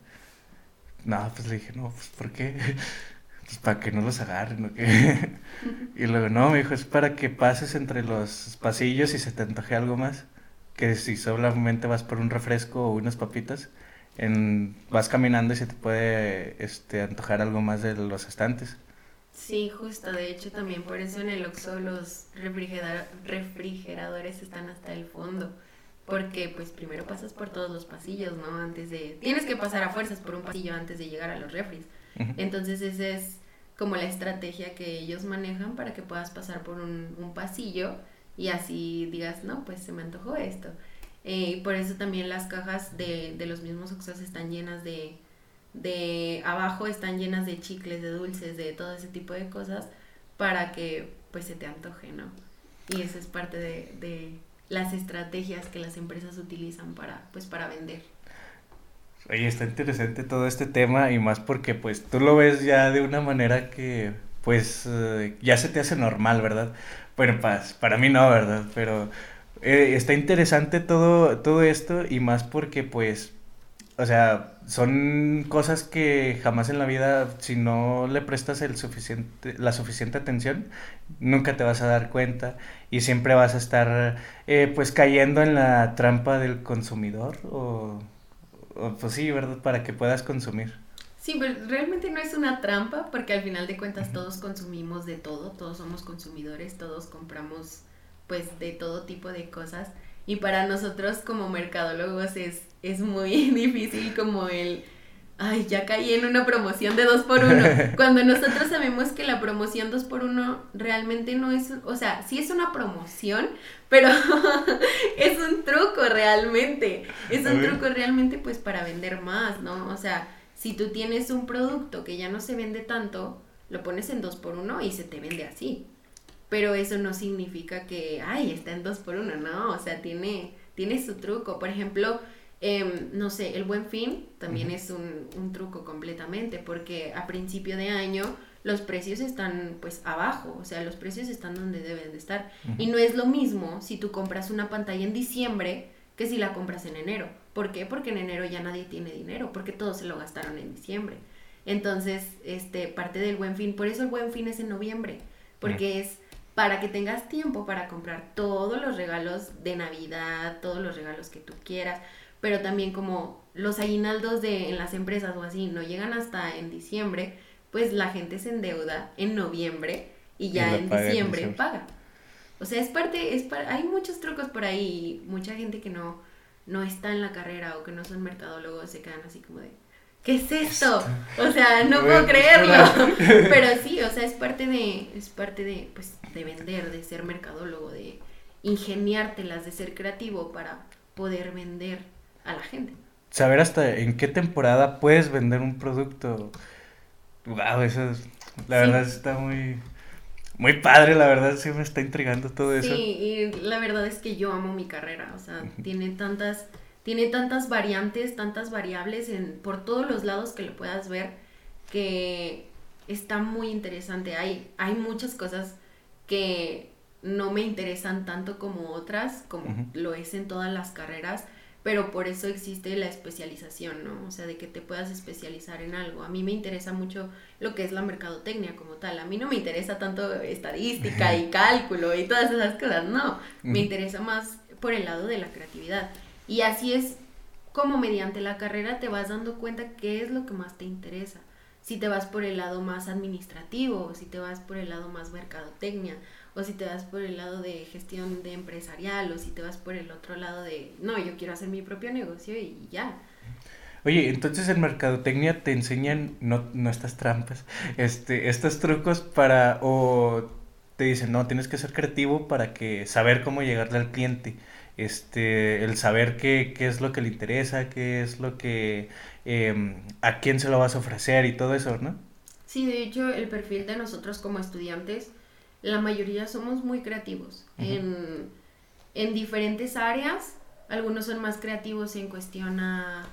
No, pues le dije, no, pues ¿por qué? <laughs> Pues para que no los agarren, ¿o qué? <laughs> y luego, no, me dijo, es para que pases entre los pasillos y se te antoje algo más. Que si solamente vas por un refresco o unas papitas, en, vas caminando y se te puede este, antojar algo más de los estantes. Sí, justo, de hecho también por eso en el Oxxo los refrigeradores están hasta el fondo porque pues primero pasas por todos los pasillos, ¿no? Antes de... Tienes que pasar a fuerzas por un pasillo antes de llegar a los refris. Entonces esa es como la estrategia que ellos manejan para que puedas pasar por un, pasillo y así digas, no, pues se me antojó esto. Eh, por eso también las cajas de, de los mismos Oxxos están llenas de, de... Abajo están llenas de chicles, de dulces, de todo ese tipo de cosas para que pues se te antoje, ¿no? Y eso es parte de las estrategias que las empresas utilizan para, pues, para vender. Oye, está interesante todo este tema y más porque pues tú lo ves ya de una manera que pues eh, ya se te hace normal, ¿verdad? Bueno, para, para mí no, ¿verdad? Pero eh, está interesante todo, todo esto y más porque pues o sea, son cosas que jamás en la vida, si no le prestas el suficiente, la suficiente atención, nunca te vas a dar cuenta y siempre vas a estar eh, pues cayendo en la trampa del consumidor o, o, pues sí, ¿verdad? Para que puedas consumir. Sí, pero realmente no es una trampa porque al final de cuentas todos consumimos de todo, todos somos consumidores, todos compramos pues de todo tipo de cosas y para nosotros como mercadólogos es, es muy <laughs> difícil como el, ay, ya caí en una promoción de dos por uno. <laughs> Cuando nosotros sabemos que la promoción dos por uno realmente no es, o sea, sí es una promoción, pero <laughs> es un truco realmente. Es un truco realmente pues para vender más, ¿no? O sea, si tú tienes un producto que ya no se vende tanto, lo pones en dos por uno y se te vende así pero eso no significa que, ay, está en dos por uno, no, o sea, tiene, tiene su truco. Por ejemplo, em, no sé, el buen fin también es un, un, truco completamente, porque a principio de año los precios están pues abajo, o sea, los precios están donde deben de estar. Y no es lo mismo si tú compras una pantalla en diciembre que si la compras en enero. ¿Por qué? Porque en enero ya nadie tiene dinero, porque todos se lo gastaron en diciembre. Entonces, este, parte del buen fin, por eso el buen fin es en noviembre, porque es para que tengas tiempo para comprar todos los regalos de Navidad, todos los regalos que tú quieras, pero también como los aguinaldos de en las empresas o así no llegan hasta en diciembre, pues la gente se endeuda en noviembre y ya en, diciembre paga. O sea, es parte, es hay muchos trucos por ahí, mucha gente que no, no está en la carrera o que no son mercadólogos se quedan así como de, ¿qué es esto? O sea, no <laughs> puedo creerlo. <laughs> Pero sí, o sea, es parte de, es parte de, pues, de vender, de ser mercadólogo, de ingeniártelas, de ser creativo para poder vender a la gente. Saber hasta en qué temporada puedes vender un producto. Wow, eso es, la verdad está muy, muy padre, la verdad sí me está intrigando todo eso. Sí, y la verdad es que yo amo mi carrera, o sea, tiene tantas, tiene tantas variantes, tantas variables en, por todos los lados que lo puedas ver, que está muy interesante. Hay, hay muchas cosas que no me interesan tanto como otras, como lo es en todas las carreras, pero por eso existe la especialización, ¿no? O sea, de que te puedas especializar en algo. A mí me interesa mucho lo que es la mercadotecnia como tal. A mí no me interesa tanto estadística y cálculo y todas esas cosas, no. Me interesa más por el lado de la creatividad. Y así es como mediante la carrera te vas dando cuenta qué es lo que más te interesa si te vas por el lado más administrativo, o si te vas por el lado más mercadotecnia, o si te vas por el lado de gestión de empresarial, o si te vas por el otro lado de, no, yo quiero hacer mi propio negocio y ya. Oye, entonces en mercadotecnia te enseñan, no, no estas trampas, este, estos trucos para, o te dicen, no, tienes que ser creativo para que saber cómo llegarle al cliente este, el saber qué, qué, es lo que le interesa, qué es lo que, em, a quién se lo vas a ofrecer y todo eso, ¿no? Sí, de hecho, el perfil de nosotros como estudiantes, la mayoría somos muy creativos en, en, diferentes áreas. Algunos son más creativos en cuestión a,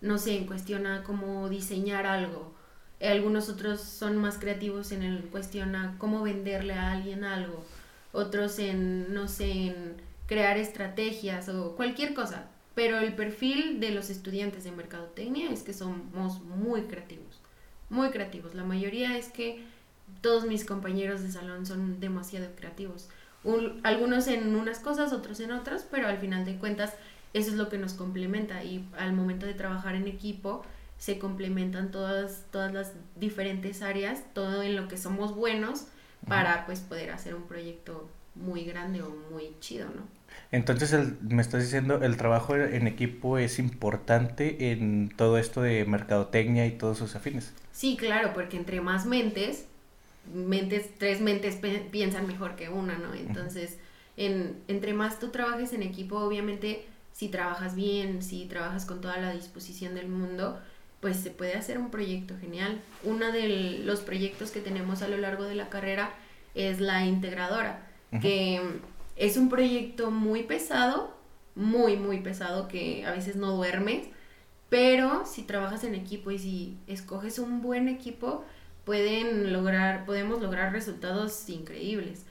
no sé, en cuestión a cómo diseñar algo. Algunos otros son más creativos en el cuestión a cómo venderle a alguien algo. Otros en, no sé, en crear estrategias o cualquier cosa. Pero el perfil de los estudiantes de mercadotecnia es que somos muy creativos, muy creativos. La mayoría es que todos mis compañeros de salón son demasiado creativos. algunos en unas cosas, otros en otras, pero al final de cuentas eso es lo que nos complementa y al momento de trabajar en equipo se complementan todas, todas las diferentes áreas, todo en lo que somos buenos para pues poder hacer un proyecto muy grande o muy chido, ¿no? Entonces me estás diciendo, el trabajo en equipo es importante en todo esto de mercadotecnia y todos sus afines. Sí, claro, porque entre más mentes, mentes, tres mentes piensan mejor que una, ¿no? Entonces, en, entre más tú trabajes en equipo, obviamente, si trabajas bien, si trabajas con toda la disposición del mundo, pues se puede hacer un proyecto genial. Uno de los proyectos que tenemos a lo largo de la carrera es la integradora, que es un proyecto muy pesado, muy, muy pesado, que a veces no duermes, pero si trabajas en equipo y si escoges un buen equipo, pueden lograr, podemos lograr resultados increíbles.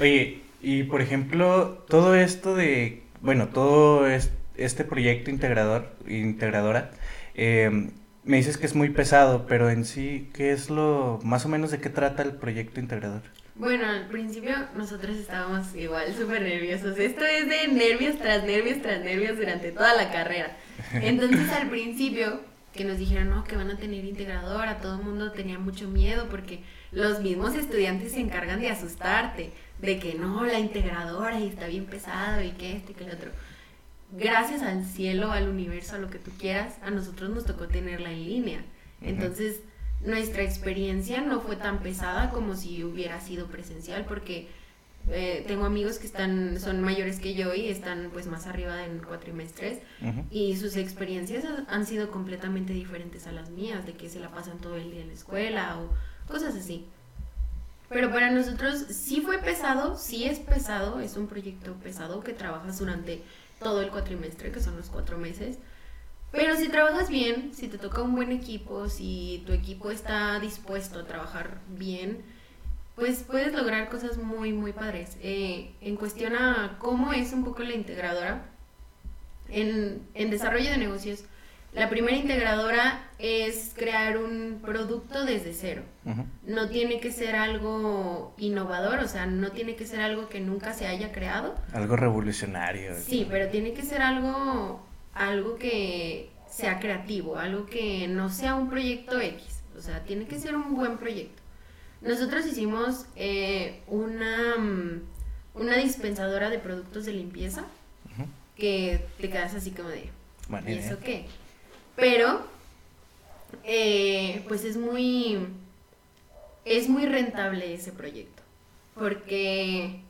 Oye, y por ejemplo, todo esto de, bueno, todo este proyecto integrador, integradora, em, me dices que es muy pesado, pero en sí, ¿qué es lo, más o menos de qué trata el proyecto integrador? Bueno, al principio nosotros estábamos igual súper nerviosos. Esto es de nervios tras nervios tras nervios durante toda la carrera. Entonces al principio que nos dijeron no, que van a tener integradora, todo el mundo tenía mucho miedo porque los mismos estudiantes se encargan de asustarte, de que no, la integradora y está bien pesado y que este y que el otro. Gracias al cielo, al universo, a lo que tú quieras, a nosotros nos tocó tenerla en línea. Entonces, nuestra experiencia no fue tan pesada como si hubiera sido presencial porque eh, tengo amigos que están son mayores que yo y están pues más arriba en cuatrimestres. Y sus experiencias han sido completamente diferentes a las mías de que se la pasan todo el día en la escuela o cosas así. Pero para nosotros sí fue pesado sí es pesado es un proyecto pesado que trabajas durante todo el cuatrimestre que son los cuatro meses. Pero si trabajas bien si te toca un buen equipo si tu equipo está dispuesto a trabajar bien pues puedes lograr cosas muy, muy padres. Eh, en cuestión a cómo es un poco la integradora, en, en desarrollo de negocios, la primera integradora es crear un producto desde cero. No tiene que ser algo innovador, o sea, no tiene que ser algo que nunca se haya creado. Algo revolucionario. Sí, pero tiene que ser algo, algo que sea creativo, algo que no sea un proyecto X. O sea, tiene que ser un buen proyecto. Nosotros hicimos eh, una, mm, una dispensadora de productos de limpieza que te quedas así como de, ¿y eso qué? Pero, eh, pues es muy, es muy rentable ese proyecto, porque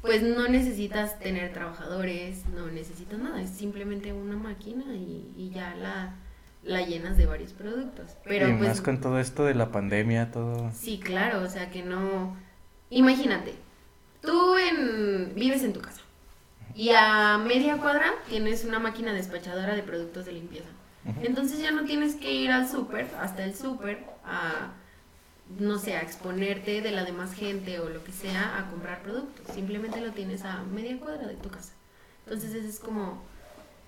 pues no necesitas tener trabajadores, no necesitas nada, es simplemente una máquina y, y ya la la llenas de varios productos. Pero y pues, más con todo esto de la pandemia, todo. Sí, claro, o sea que no. Imagínate, tú en... vives en tu casa y a media cuadra tienes una máquina despachadora de productos de limpieza. Entonces ya no tienes que ir al súper, hasta el súper, a, no sé, a exponerte de la demás gente o lo que sea a comprar productos. Simplemente lo tienes a media cuadra de tu casa. Entonces ese es como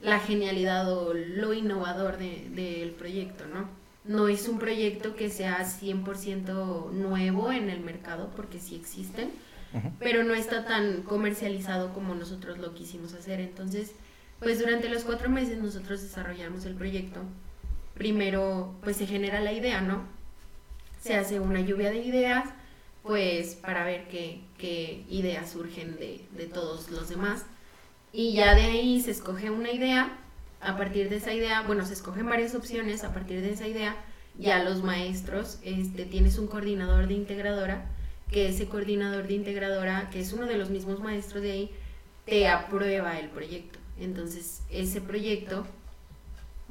la genialidad o lo innovador del de, proyecto, ¿no? No es un proyecto que sea 100% nuevo en el mercado, porque sí existen, pero no está tan comercializado como nosotros lo quisimos hacer. Entonces, pues durante los cuatro meses nosotros desarrollamos el proyecto. Primero, pues se genera la idea, ¿no? Se hace una lluvia de ideas, pues para ver qué, qué ideas surgen de, de todos los demás y ya de ahí se escoge una idea, a partir de esa idea, bueno, se escogen varias opciones, a partir de esa idea ya los maestros, este, tienes un coordinador de integradora, que ese coordinador de integradora, que es uno de los mismos maestros de ahí, te aprueba el proyecto. Entonces, ese proyecto,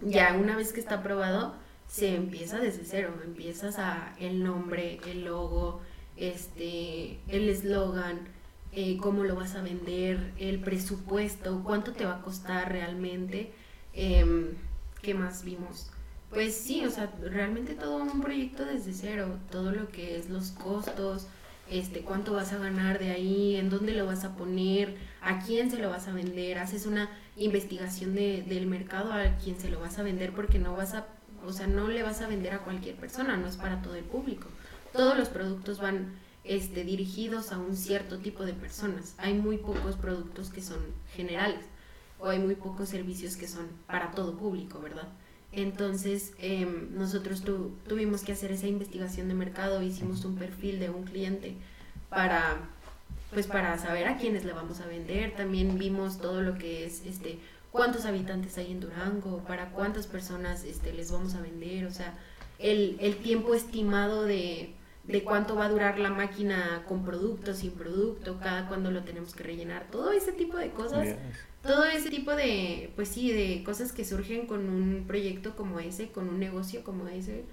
ya una vez que está aprobado, se empieza desde cero, empiezas a el nombre, el logo, este, el eslogan, eh, cómo lo vas a vender, el presupuesto, cuánto te va a costar realmente, eh, qué más vimos. Pues sí, o sea, realmente todo un proyecto desde cero, todo lo que es los costos, este, cuánto vas a ganar de ahí, en dónde lo vas a poner, a quién se lo vas a vender, haces una investigación de, del mercado a quién se lo vas a vender porque no vas a, o sea, no le vas a vender a cualquier persona, no es para todo el público. Todos los productos van este, dirigidos a un cierto tipo de personas. Hay muy pocos productos que son generales o hay muy pocos servicios que son para todo público, ¿verdad? Entonces, em, nosotros tuvimos que hacer esa investigación de mercado, hicimos un perfil de un cliente para, pues para saber a quiénes le vamos a vender. También vimos todo lo que es, este, cuántos habitantes hay en Durango, para cuántas personas este, les vamos a vender, o sea, el, el tiempo estimado de, de cuánto va a durar la máquina con producto, sin producto, cada cuándo lo tenemos que rellenar, todo ese tipo de cosas, todo ese tipo de, pues sí, de cosas que surgen con un proyecto como ese, con un negocio como ese,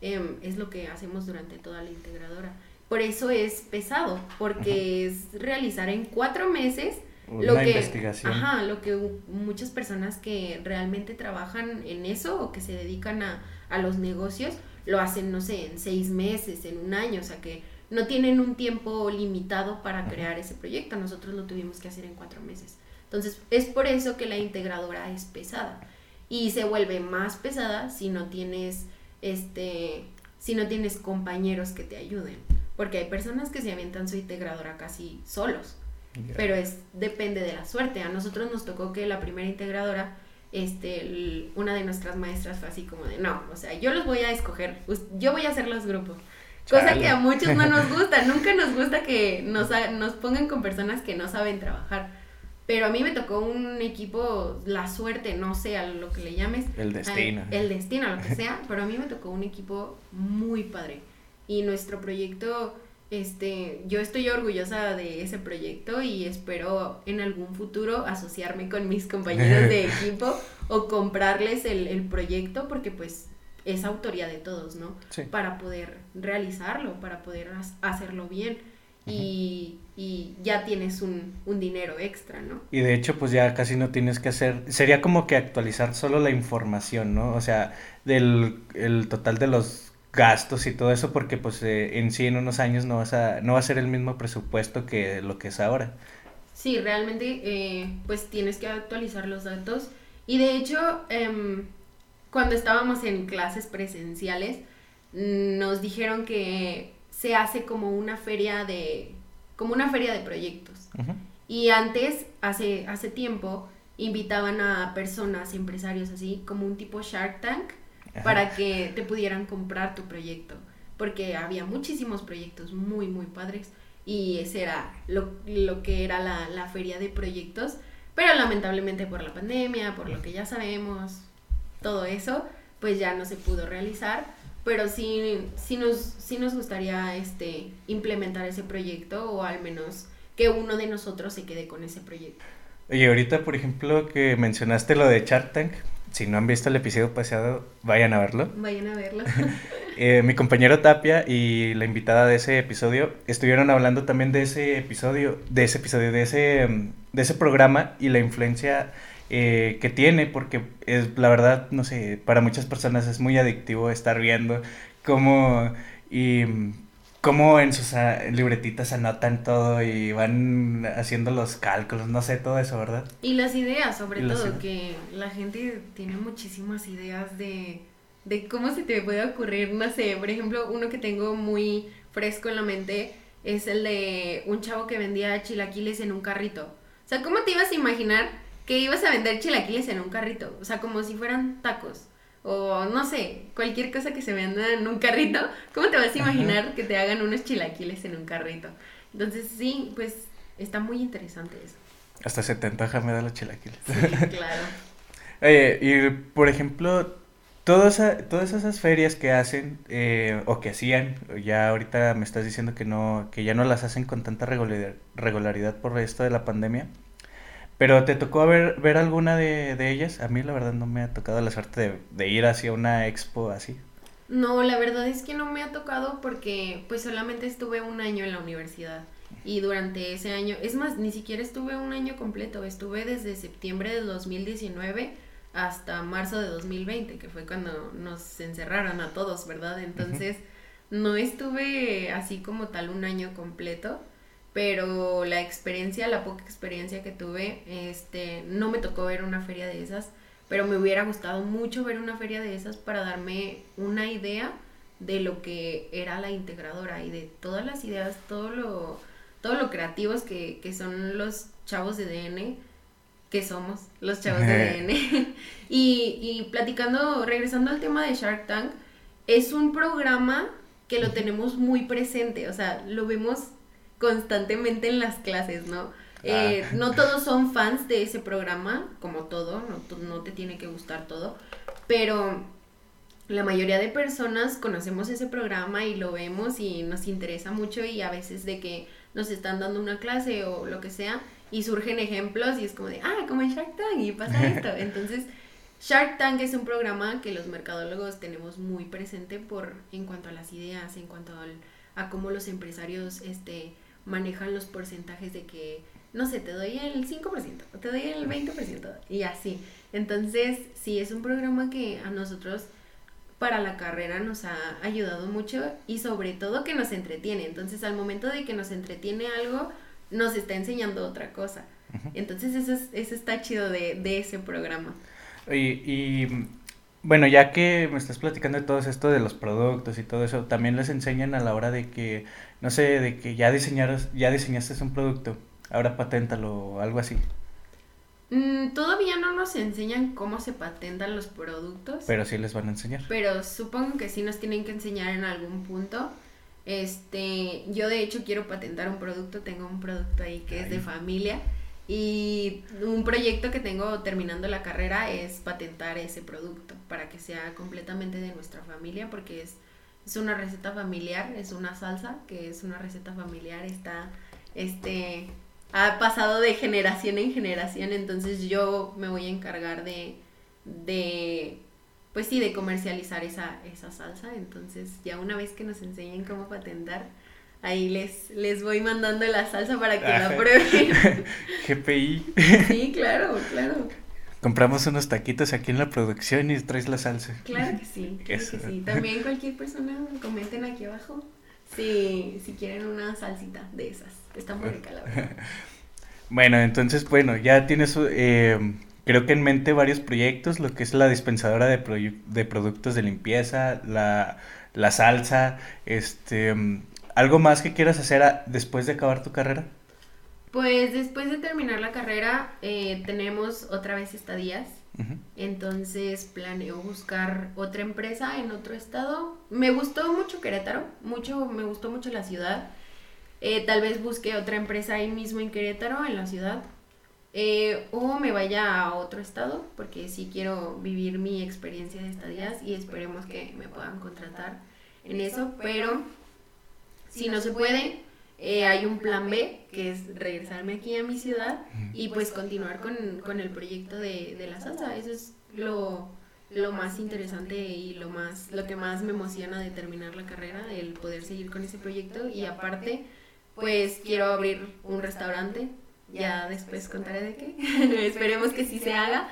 em, es lo que hacemos durante toda la integradora. Por eso es pesado, porque es realizar en cuatro meses lo que, investigación. Ajá, lo que muchas personas que realmente trabajan en eso o que se dedican a, a los negocios, lo hacen, no sé, en seis meses, en un año, o sea que no tienen un tiempo limitado para crear ese proyecto. Nosotros lo tuvimos que hacer en cuatro meses. Entonces, es por eso que la integradora es pesada. Y se vuelve más pesada si no tienes, este, si no tienes compañeros que te ayuden. Porque hay personas que se avientan su integradora casi solos. Pero es, depende de la suerte. A nosotros nos tocó que la primera integradora, este, una de nuestras maestras fue así como de, no, o sea, yo los voy a escoger, yo voy a hacer los grupos. Cosa que a muchos no nos <laughs> gusta, nunca nos gusta que nos, nos pongan con personas que no saben trabajar. Pero a mí me tocó un equipo, la suerte, no sé, a lo que le llames. El destino. el destino, lo que <laughs> sea, pero a mí me tocó un equipo muy padre y nuestro proyecto, este, yo estoy orgullosa de ese proyecto y espero en algún futuro asociarme con mis compañeros de <laughs> equipo o comprarles el, el proyecto porque pues es autoría de todos, ¿no? Para poder realizarlo, para poder hacerlo bien. Y, y, ya tienes un, un, dinero extra, ¿no? Y de hecho, pues ya casi no tienes que hacer, sería como que actualizar solo la información, ¿no? O sea, del el total de los gastos y todo eso porque pues eh, en sí en unos años no vas a no va a ser el mismo presupuesto que lo que es ahora. Sí realmente eh, pues tienes que actualizar los datos. Y de hecho em, cuando estábamos en clases presenciales nos dijeron que se hace como una feria de como una feria de proyectos. Y antes hace hace tiempo invitaban a personas empresarios así como un tipo Shark Tank para que te pudieran comprar tu proyecto, porque había muchísimos proyectos muy, muy padres y ese era lo, lo que era la, la, feria de proyectos, pero lamentablemente por la pandemia, por lo que ya sabemos, todo eso, pues ya no se pudo realizar, pero sí, sí, nos, sí nos gustaría este, implementar ese proyecto o al menos que uno de nosotros se quede con ese proyecto. Oye, ahorita, por ejemplo, que mencionaste lo de Shark Tank, si no han visto el episodio pasado, vayan a verlo. Vayan a verlo. <laughs> eh, mi compañero Tapia y la invitada de ese episodio estuvieron hablando también de ese episodio, de ese episodio, de ese, de ese programa y la influencia eh, que tiene, porque es, la verdad, no sé, para muchas personas es muy adictivo estar viendo cómo y cómo en sus ah, libretitas anotan todo y van haciendo los cálculos, no sé, todo eso, ¿verdad? Y las ideas, sobre todo, que la gente tiene muchísimas ideas de, de cómo se te puede ocurrir, no sé, por ejemplo, uno que tengo muy fresco en la mente es el de un chavo que vendía chilaquiles en un carrito. O sea, ¿cómo te ibas a imaginar que ibas a vender chilaquiles en un carrito? O sea, como si fueran tacos o no sé, cualquier cosa que se venda en un carrito, ¿cómo te vas a imaginar que te hagan unos chilaquiles en un carrito? Entonces sí, pues está muy interesante eso. Hasta se te antoja me da los chilaquiles. Sí, claro. <laughs> Oye, y por ejemplo, todas, todas esas ferias que hacen eh, o que hacían, ya ahorita me estás diciendo que no, que ya no las hacen con tanta regularidad por esto de la pandemia. Pero ¿te tocó ver, ver alguna de, ellas? A mí la verdad no me ha tocado la suerte de, ir hacia una expo así. No, la verdad es que no me ha tocado porque pues solamente estuve un año en la universidad y durante ese año, es más, ni siquiera estuve un año completo, estuve desde septiembre de 2019 hasta marzo de 2020, que fue cuando nos encerraron a todos, ¿verdad? Entonces, no estuve así como tal un año completo pero la experiencia, la poca experiencia que tuve, este, no me tocó ver una feria de esas, pero me hubiera gustado mucho ver una feria de esas para darme una idea de lo que era la integradora y de todas las ideas, todo lo, todo lo creativos que, que son los chavos de DN, que somos los chavos de DN. <laughs> y, y platicando, regresando al tema de Shark Tank, es un programa que lo tenemos muy presente, o sea, lo vemos constantemente en las clases, ¿no? Eh, ah. no todos son fans de ese programa, como todo, no, no te tiene que gustar todo, pero la mayoría de personas conocemos ese programa y lo vemos y nos interesa mucho y a veces de que nos están dando una clase o lo que sea y surgen ejemplos y es como de, ah, como en Shark Tank y pasa <laughs> esto. Entonces, Shark Tank es un programa que los mercadólogos tenemos muy presente por en cuanto a las ideas, en cuanto a cómo los empresarios este manejan los porcentajes de que, no sé, te doy el 5%, o te doy el 20%, y así. Entonces, sí, es un programa que a nosotros para la carrera nos ha ayudado mucho y sobre todo que nos entretiene. Entonces, al momento de que nos entretiene algo, nos está enseñando otra cosa. Entonces eso, es, eso está chido de, de ese programa. Y, y bueno, ya que me estás platicando de todo esto de los productos y todo eso, también les enseñan a la hora de que, no sé, de que ya diseñaras, ya diseñaste un producto, ahora paténtalo o algo así. Mm, todavía no nos enseñan cómo se patentan los productos. Pero sí les van a enseñar. Pero supongo que sí nos tienen que enseñar en algún punto. Este, yo de hecho quiero patentar un producto, tengo un producto ahí que es de familia y un proyecto que tengo terminando la carrera es patentar ese producto para que sea completamente de nuestra familia porque es, es una receta familiar, es una salsa que es una receta familiar, está este ha pasado de generación en generación, entonces yo me voy a encargar de, de pues sí, de comercializar esa, esa salsa, entonces ya una vez que nos enseñen cómo patentar, ahí les, les voy mandando la salsa para que la prueben. <laughs> GPI. sí, claro, claro. Compramos unos taquitos aquí en la producción y traes la salsa. Claro que sí, claro que sí. También cualquier persona comenten aquí abajo si, si quieren una salsita de esas. Está muy rica la verdad. <laughs> Bueno, entonces, bueno, ya tienes, eh, creo que en mente varios proyectos, lo que es la dispensadora de, de productos de limpieza, la, la salsa, este, ¿algo más que quieras hacer después de acabar tu carrera? Pues después de terminar la carrera eh, tenemos otra vez estadías. Entonces planeo buscar otra empresa en otro estado. Me gustó mucho Querétaro, mucho, me gustó mucho la ciudad. Eh, tal vez busque otra empresa ahí mismo en Querétaro, en la ciudad. Eh, o me vaya a otro estado, porque sí quiero vivir mi experiencia de estadías y esperemos que me puedan contratar en eso. Pero si no se puede, eh, hay un plan B, que es regresarme aquí a mi ciudad y pues continuar con, con el proyecto de, de, la salsa. Eso es lo, lo más interesante y lo, más, lo que más me emociona de terminar la carrera, el poder seguir con ese proyecto y aparte pues quiero abrir un restaurante. Ya después contaré de qué. <laughs> Esperemos que sí se haga.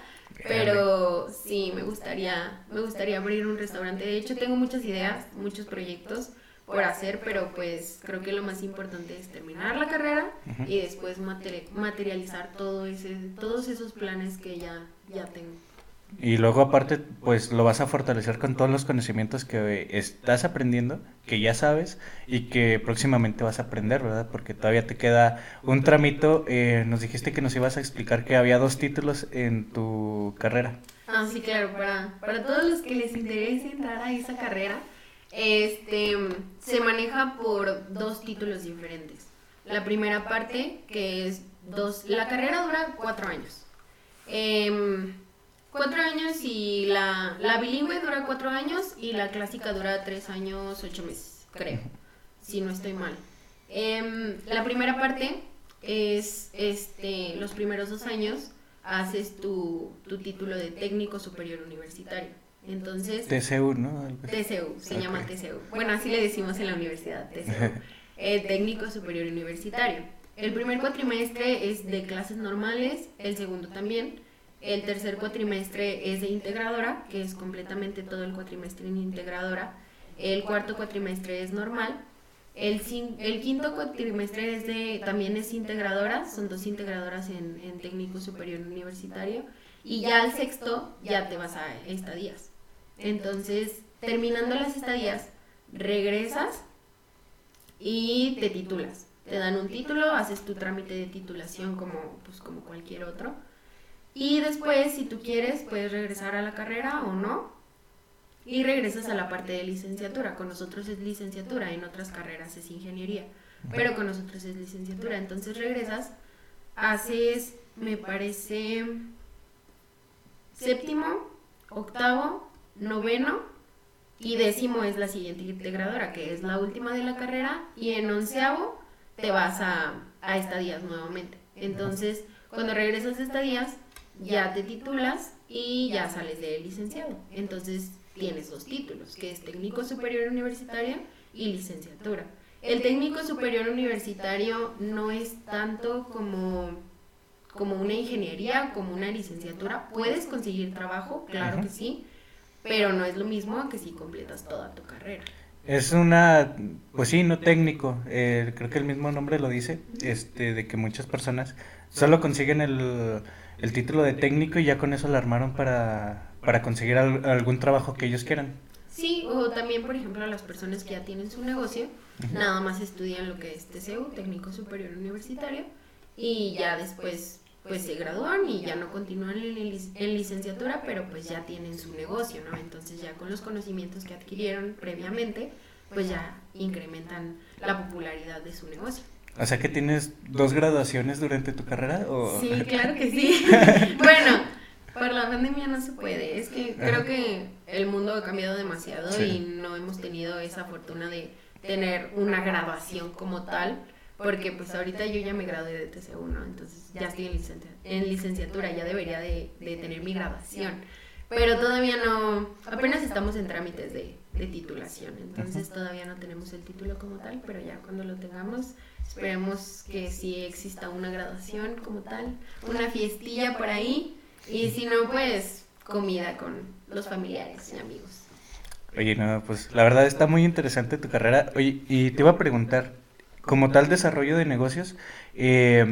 Pero sí, me gustaría, me gustaría abrir un restaurante. De hecho, tengo muchas ideas, muchos proyectos por hacer, pero pues creo que lo más importante es terminar la carrera y después materializar todo ese, todos esos planes que ya, ya tengo. Y luego aparte, pues lo vas a fortalecer con todos los conocimientos que estás aprendiendo, que ya sabes y que próximamente vas a aprender, ¿verdad? Porque todavía te queda un tramito. Eh, nos dijiste que nos ibas a explicar que había dos títulos en tu carrera. Ah, sí, claro, para, para todos los que les interese entrar a esa carrera, este, se maneja por dos títulos diferentes. La primera parte, que es dos, la carrera dura cuatro años. Eh, cuatro años y la, la bilingüe dura cuatro años y la clásica dura tres años, ocho meses, creo, si no estoy mal. Em, la primera parte es este, los primeros dos años haces tu, tu título de técnico superior universitario. Entonces... TCU, ¿no? TCU, se llama TCU. Bueno, así le decimos en la universidad, TCU. <laughs> Eh, técnico superior universitario. El primer cuatrimestre es de clases normales, el segundo también. El tercer cuatrimestre es de integradora, que es completamente todo el cuatrimestre en integradora. El cuarto cuatrimestre es normal. El, el quinto cuatrimestre es de, también es integradora, son dos integradoras en, en técnico superior universitario. Y ya al sexto ya te vas a estadías. Entonces, terminando las estadías, regresas y te titulas. Te dan un título, haces tu trámite de titulación como, pues, como cualquier otro y después, si tú quieres, puedes regresar a la carrera o no. Y regresas a la parte de licenciatura. Con nosotros es licenciatura, en otras carreras es ingeniería. Pero con nosotros es licenciatura. Entonces regresas, haces, me parece, séptimo, octavo, noveno y décimo es la siguiente integradora, que es la última de la carrera. Y en onceavo te vas a, a estadías nuevamente. Entonces, cuando regresas a estadías, ya te titulas y ya sales de licenciado. Entonces tienes dos títulos, que es técnico superior universitario y licenciatura. El técnico superior universitario no es tanto como, como una ingeniería, como una licenciatura. Puedes conseguir trabajo, claro que sí, pero no es lo mismo que si completas toda tu carrera. Es una, pues sí, no técnico, eh, creo que el mismo nombre lo dice, este, de que muchas personas Solo consiguen el, el título de técnico y ya con eso la armaron para, para conseguir algún trabajo que ellos quieran. Sí, o también, por ejemplo, las personas que ya tienen su negocio, nada más estudian lo que es TCU, Técnico Superior Universitario, y ya después pues se gradúan y ya no continúan en, licenciatura, pero pues ya tienen su negocio, ¿no? Entonces ya con los conocimientos que adquirieron previamente, pues ya incrementan la popularidad de su negocio. O sea que tienes dos graduaciones durante tu carrera o Sí, <laughs> claro que sí. <laughs> bueno, por la pandemia no se puede. Es que creo que el mundo ha cambiado demasiado y no hemos tenido esa fortuna de tener una graduación como tal. Porque pues ahorita yo ya me gradué de TC1, entonces ya estoy en, licenciatura, ya debería de, tener mi graduación. Pero todavía no, apenas estamos en trámites de, de titulación, entonces todavía no tenemos el título como tal, pero ya cuando lo tengamos, esperemos que sí exista una graduación como tal, una fiestilla por ahí y si no, pues comida con los familiares y amigos. Oye, no, pues la verdad está muy interesante tu carrera. Oye, y te iba a preguntar, como tal desarrollo de negocios, eh,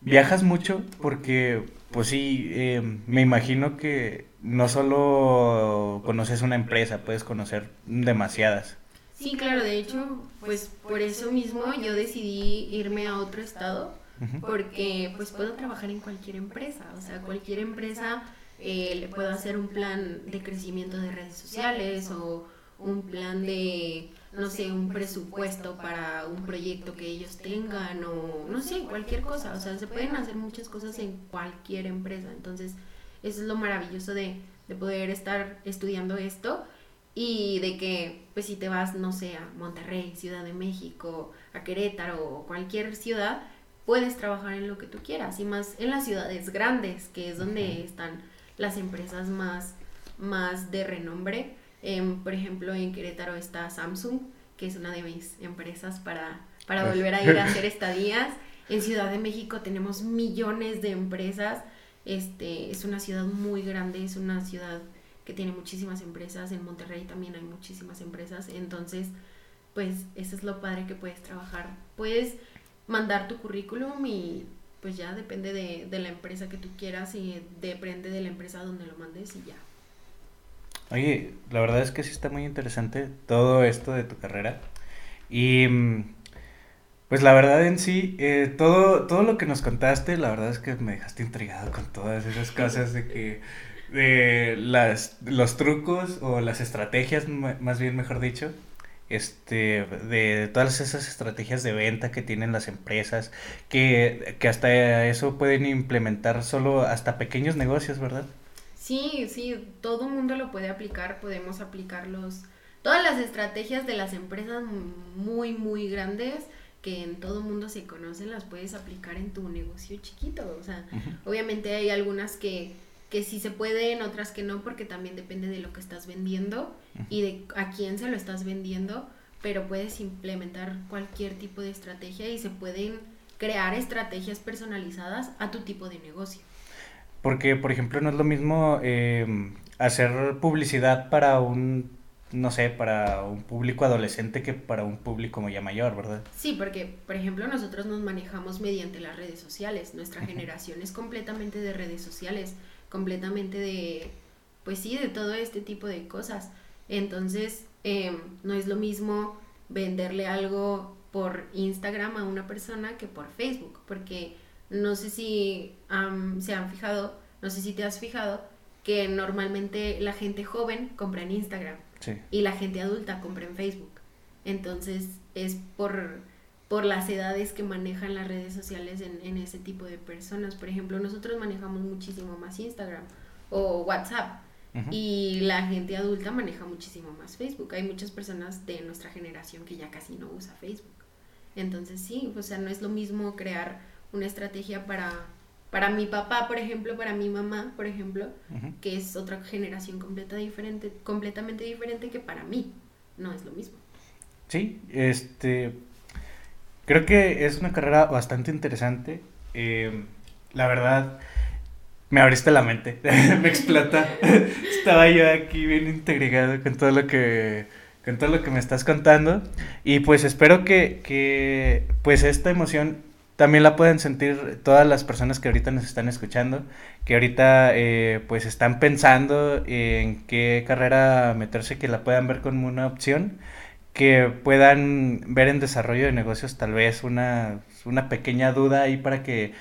viajas mucho porque, pues sí, eh, me imagino que no solo conoces una empresa, puedes conocer demasiadas. Sí, claro, de hecho, pues por eso mismo yo decidí irme a otro estado porque pues puedo trabajar en cualquier empresa, o sea, cualquier empresa eh, le puedo hacer un plan de crecimiento de redes sociales o un plan de, no sé, un presupuesto para un proyecto que ellos tengan o no sé, cualquier cosa, o sea, se pueden hacer muchas cosas en cualquier empresa, entonces eso es lo maravilloso de, de poder estar estudiando esto y de que pues si te vas no sé a Monterrey, Ciudad de México, a Querétaro o cualquier ciudad puedes trabajar en lo que tú quieras. Y más en las ciudades grandes, que es donde están las empresas más, más de renombre. Em, por ejemplo, en Querétaro está Samsung, que es una de mis empresas para, para volver a ir a <laughs> hacer estadías. En Ciudad de México tenemos millones de empresas. Este, es una ciudad muy grande, es una ciudad que tiene muchísimas empresas. En Monterrey también hay muchísimas empresas. Entonces, pues eso es lo padre que puedes trabajar. Puedes mandar tu currículum y pues ya depende de, la empresa que tú quieras y depende de la empresa donde lo mandes y ya. Oye, la verdad es que sí está muy interesante todo esto de tu carrera. Y mm, pues la verdad en sí, eh, todo, todo lo que nos contaste, la verdad es que me dejaste intrigado con todas esas cosas de que de las, los trucos o las estrategias, más bien mejor dicho, este, de todas esas estrategias de venta que tienen las empresas, que, que hasta eso pueden implementar solo hasta pequeños negocios, ¿verdad? Sí, sí, todo mundo lo puede aplicar, podemos aplicarlos, todas las estrategias de las empresas muy, muy grandes que en todo mundo se conocen, las puedes aplicar en tu negocio chiquito, o sea, obviamente hay algunas que que sí se pueden, otras que no, porque también depende de lo que estás vendiendo y de a quién se lo estás vendiendo, pero puedes implementar cualquier tipo de estrategia y se pueden crear estrategias personalizadas a tu tipo de negocio. Porque, por ejemplo, no es lo mismo em, hacer publicidad para un, no sé, para un público adolescente que para un público ya mayor, ¿verdad? Sí, porque, por ejemplo, nosotros nos manejamos mediante las redes sociales. Nuestra generación es completamente de redes sociales completamente de, pues sí, de todo este tipo de cosas. Entonces, em, no es lo mismo venderle algo por Instagram a una persona que por Facebook, porque no sé si se han fijado, no sé si te has fijado, que normalmente la gente joven compra en Instagram y la gente adulta compra en Facebook. Entonces, es por por las edades que manejan las redes sociales en, ese tipo de personas. Por ejemplo, nosotros manejamos muchísimo más Instagram o WhatsApp y la gente adulta maneja muchísimo más Facebook. Hay muchas personas de nuestra generación que ya casi no usa Facebook. Entonces sí, o sea, no es lo mismo crear una estrategia para, para mi papá, por ejemplo, para mi mamá, por ejemplo, que es otra generación completa diferente, completamente diferente que para mí. No es lo mismo. Sí, este, Creo que es una carrera bastante interesante. Eh, la verdad, me abriste la mente, <laughs> me explota. <laughs> Estaba yo aquí bien integrado con todo lo que con todo lo que me estás contando y pues espero que, que pues esta emoción también la pueden sentir todas las personas que ahorita nos están escuchando, que ahorita eh, pues están pensando en qué carrera meterse, que la puedan ver como una opción, que puedan ver en desarrollo de negocios tal vez una, una pequeña duda ahí para que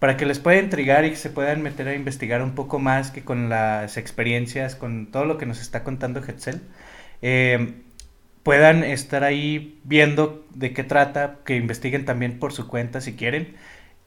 para que les pueda intrigar y que se puedan meter a investigar un poco más que con las experiencias, con todo lo que nos está contando Hetzel. Eh, puedan estar ahí viendo de qué trata, que investiguen también por su cuenta si quieren.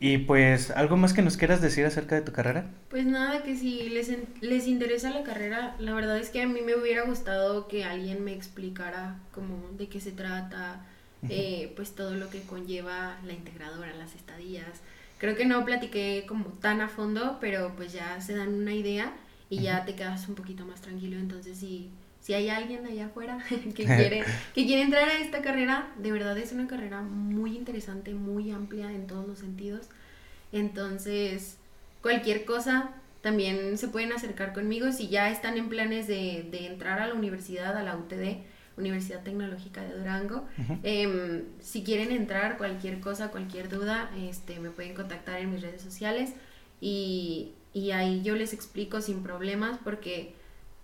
Y pues, ¿algo más que nos quieras decir acerca de tu carrera? Pues nada, que si les, les interesa la carrera, la verdad es que a mí me hubiera gustado que alguien me explicara como de qué se trata, eh, pues todo lo que conlleva la integradora, las estadías. Creo que no platiqué como tan a fondo, pero pues ya se dan una idea y ya te quedas un poquito más tranquilo. Entonces, sí si hay alguien allá afuera <laughs> que quiere, que quiere entrar a esta carrera, de verdad es una carrera muy interesante, muy amplia en todos los sentidos. Entonces, cualquier cosa, también se pueden acercar conmigo si ya están en planes de, de entrar a la universidad, a la UTD, Universidad Tecnológica de Durango. Em, si quieren entrar, cualquier cosa, cualquier duda, este, me pueden contactar en mis redes sociales y, y ahí yo les explico sin problemas porque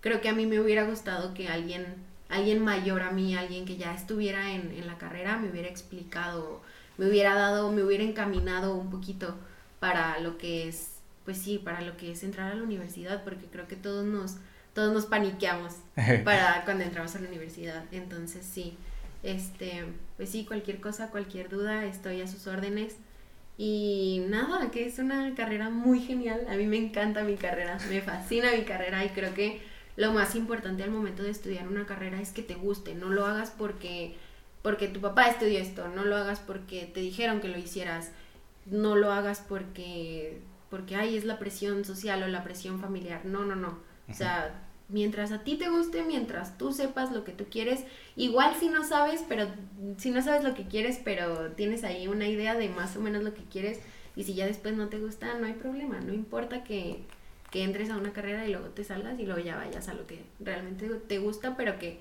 creo que a mí me hubiera gustado que alguien, alguien mayor a mí, alguien que ya estuviera en, en la carrera, me hubiera explicado, me hubiera dado, me hubiera encaminado un poquito para lo que es, pues sí, para lo que es entrar a la universidad, porque creo que todos nos, todos nos paniqueamos <laughs> para cuando entramos a la universidad. Entonces sí, este, pues sí, cualquier cosa, cualquier duda, estoy a sus órdenes. Y nada, que es una carrera muy genial. A mí me encanta mi carrera, me fascina mi carrera y creo que lo más importante al momento de estudiar una carrera es que te guste, no lo hagas porque porque tu papá estudió esto, no lo hagas porque te dijeron que lo hicieras, no lo hagas porque porque ay, es la presión social o la presión familiar. No, no, no. O sea, mientras a ti te guste, mientras tú sepas lo que tú quieres, igual si no sabes, pero si no sabes lo que quieres, pero tienes ahí una idea de más o menos lo que quieres y si ya después no te gusta, no hay problema, no importa que que entres a una carrera y luego te salgas y luego ya vayas a lo que realmente te gusta, pero que,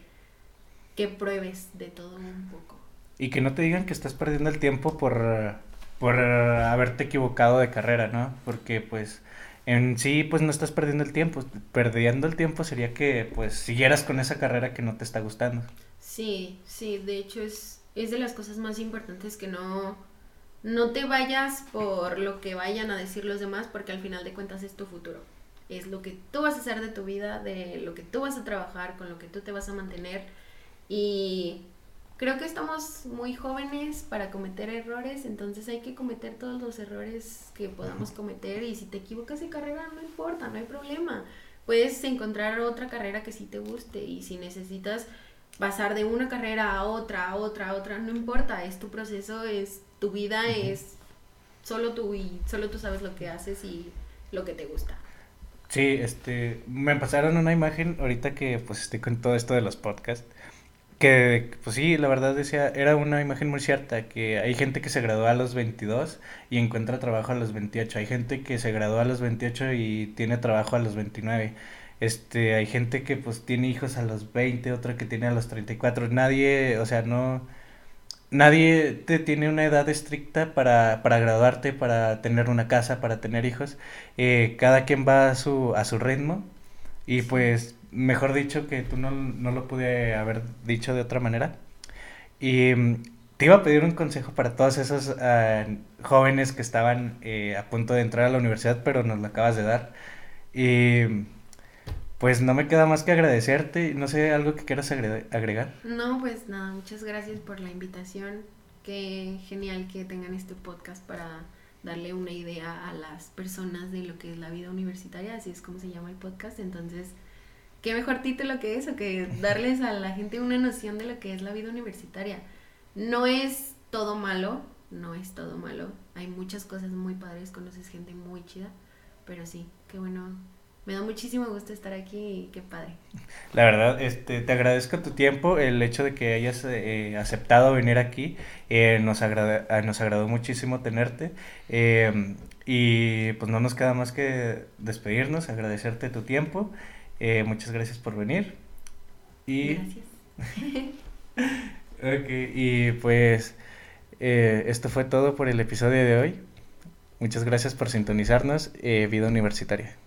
que pruebes de todo un poco. Y que no te digan que estás perdiendo el tiempo por, por haberte equivocado de carrera, ¿no? Porque pues en sí pues no estás perdiendo el tiempo, perdiendo el tiempo sería que pues siguieras con esa carrera que no te está gustando. Sí, sí, de hecho es, es de las cosas más importantes que no, no te vayas por lo que vayan a decir los demás porque al final de cuentas es tu futuro es lo que tú vas a hacer de tu vida, de lo que tú vas a trabajar, con lo que tú te vas a mantener. Y creo que estamos muy jóvenes para cometer errores, entonces hay que cometer todos los errores que podamos cometer y si te equivocas de carrera no importa, no hay problema. Puedes encontrar otra carrera que sí te guste y si necesitas pasar de una carrera a otra, a otra, a otra, no importa, es tu proceso, es tu vida, es solo tú y solo tú sabes lo que haces y lo que te gusta. Sí, este, me pasaron una imagen ahorita que pues estoy con todo esto de los podcasts, que pues sí, la verdad decía, era una imagen muy cierta, que hay gente que se gradúa a los 22 y encuentra trabajo a los 28, hay gente que se gradúa a los 28 y tiene trabajo a los 29. Este, hay gente que pues tiene hijos a los 20, otra que tiene a los 34. Nadie, o sea, no nadie te tiene una edad estricta para, para graduarte, para tener una casa, para tener hijos. Eh, cada quien va a su, a su ritmo. Y pues, mejor dicho, que tú no, no lo pude haber dicho de otra manera. Y mm, te iba a pedir un consejo para todos esos ah, jóvenes que estaban eh, a punto de entrar a la universidad, pero nos lo acabas de dar. Y pues no me queda más que agradecerte. No sé, algo que quieras agregar. No, pues nada, muchas gracias por la invitación. Qué genial que tengan este podcast para darle una idea a las personas de lo que es la vida universitaria, así es como se llama el podcast. Entonces, qué mejor título que eso, que <laughs> darles a la gente una noción de lo que es la vida universitaria. No es todo malo, no es todo malo. Hay muchas cosas muy padres, conoces gente muy chida, pero sí, qué bueno me da muchísimo gusto estar aquí y qué padre. La verdad, este, te agradezco tu tiempo, el hecho de que hayas eh, aceptado venir aquí, eh, nos, agrada, ah, nos agradó muchísimo tenerte em, y pues no nos queda más que despedirnos, agradecerte tu tiempo, eh, muchas gracias por venir. Y... Gracias. <laughs> ok, y pues eh, esto fue todo por el episodio de hoy. Muchas gracias por sintonizarnos. Eh, Vida Universitaria.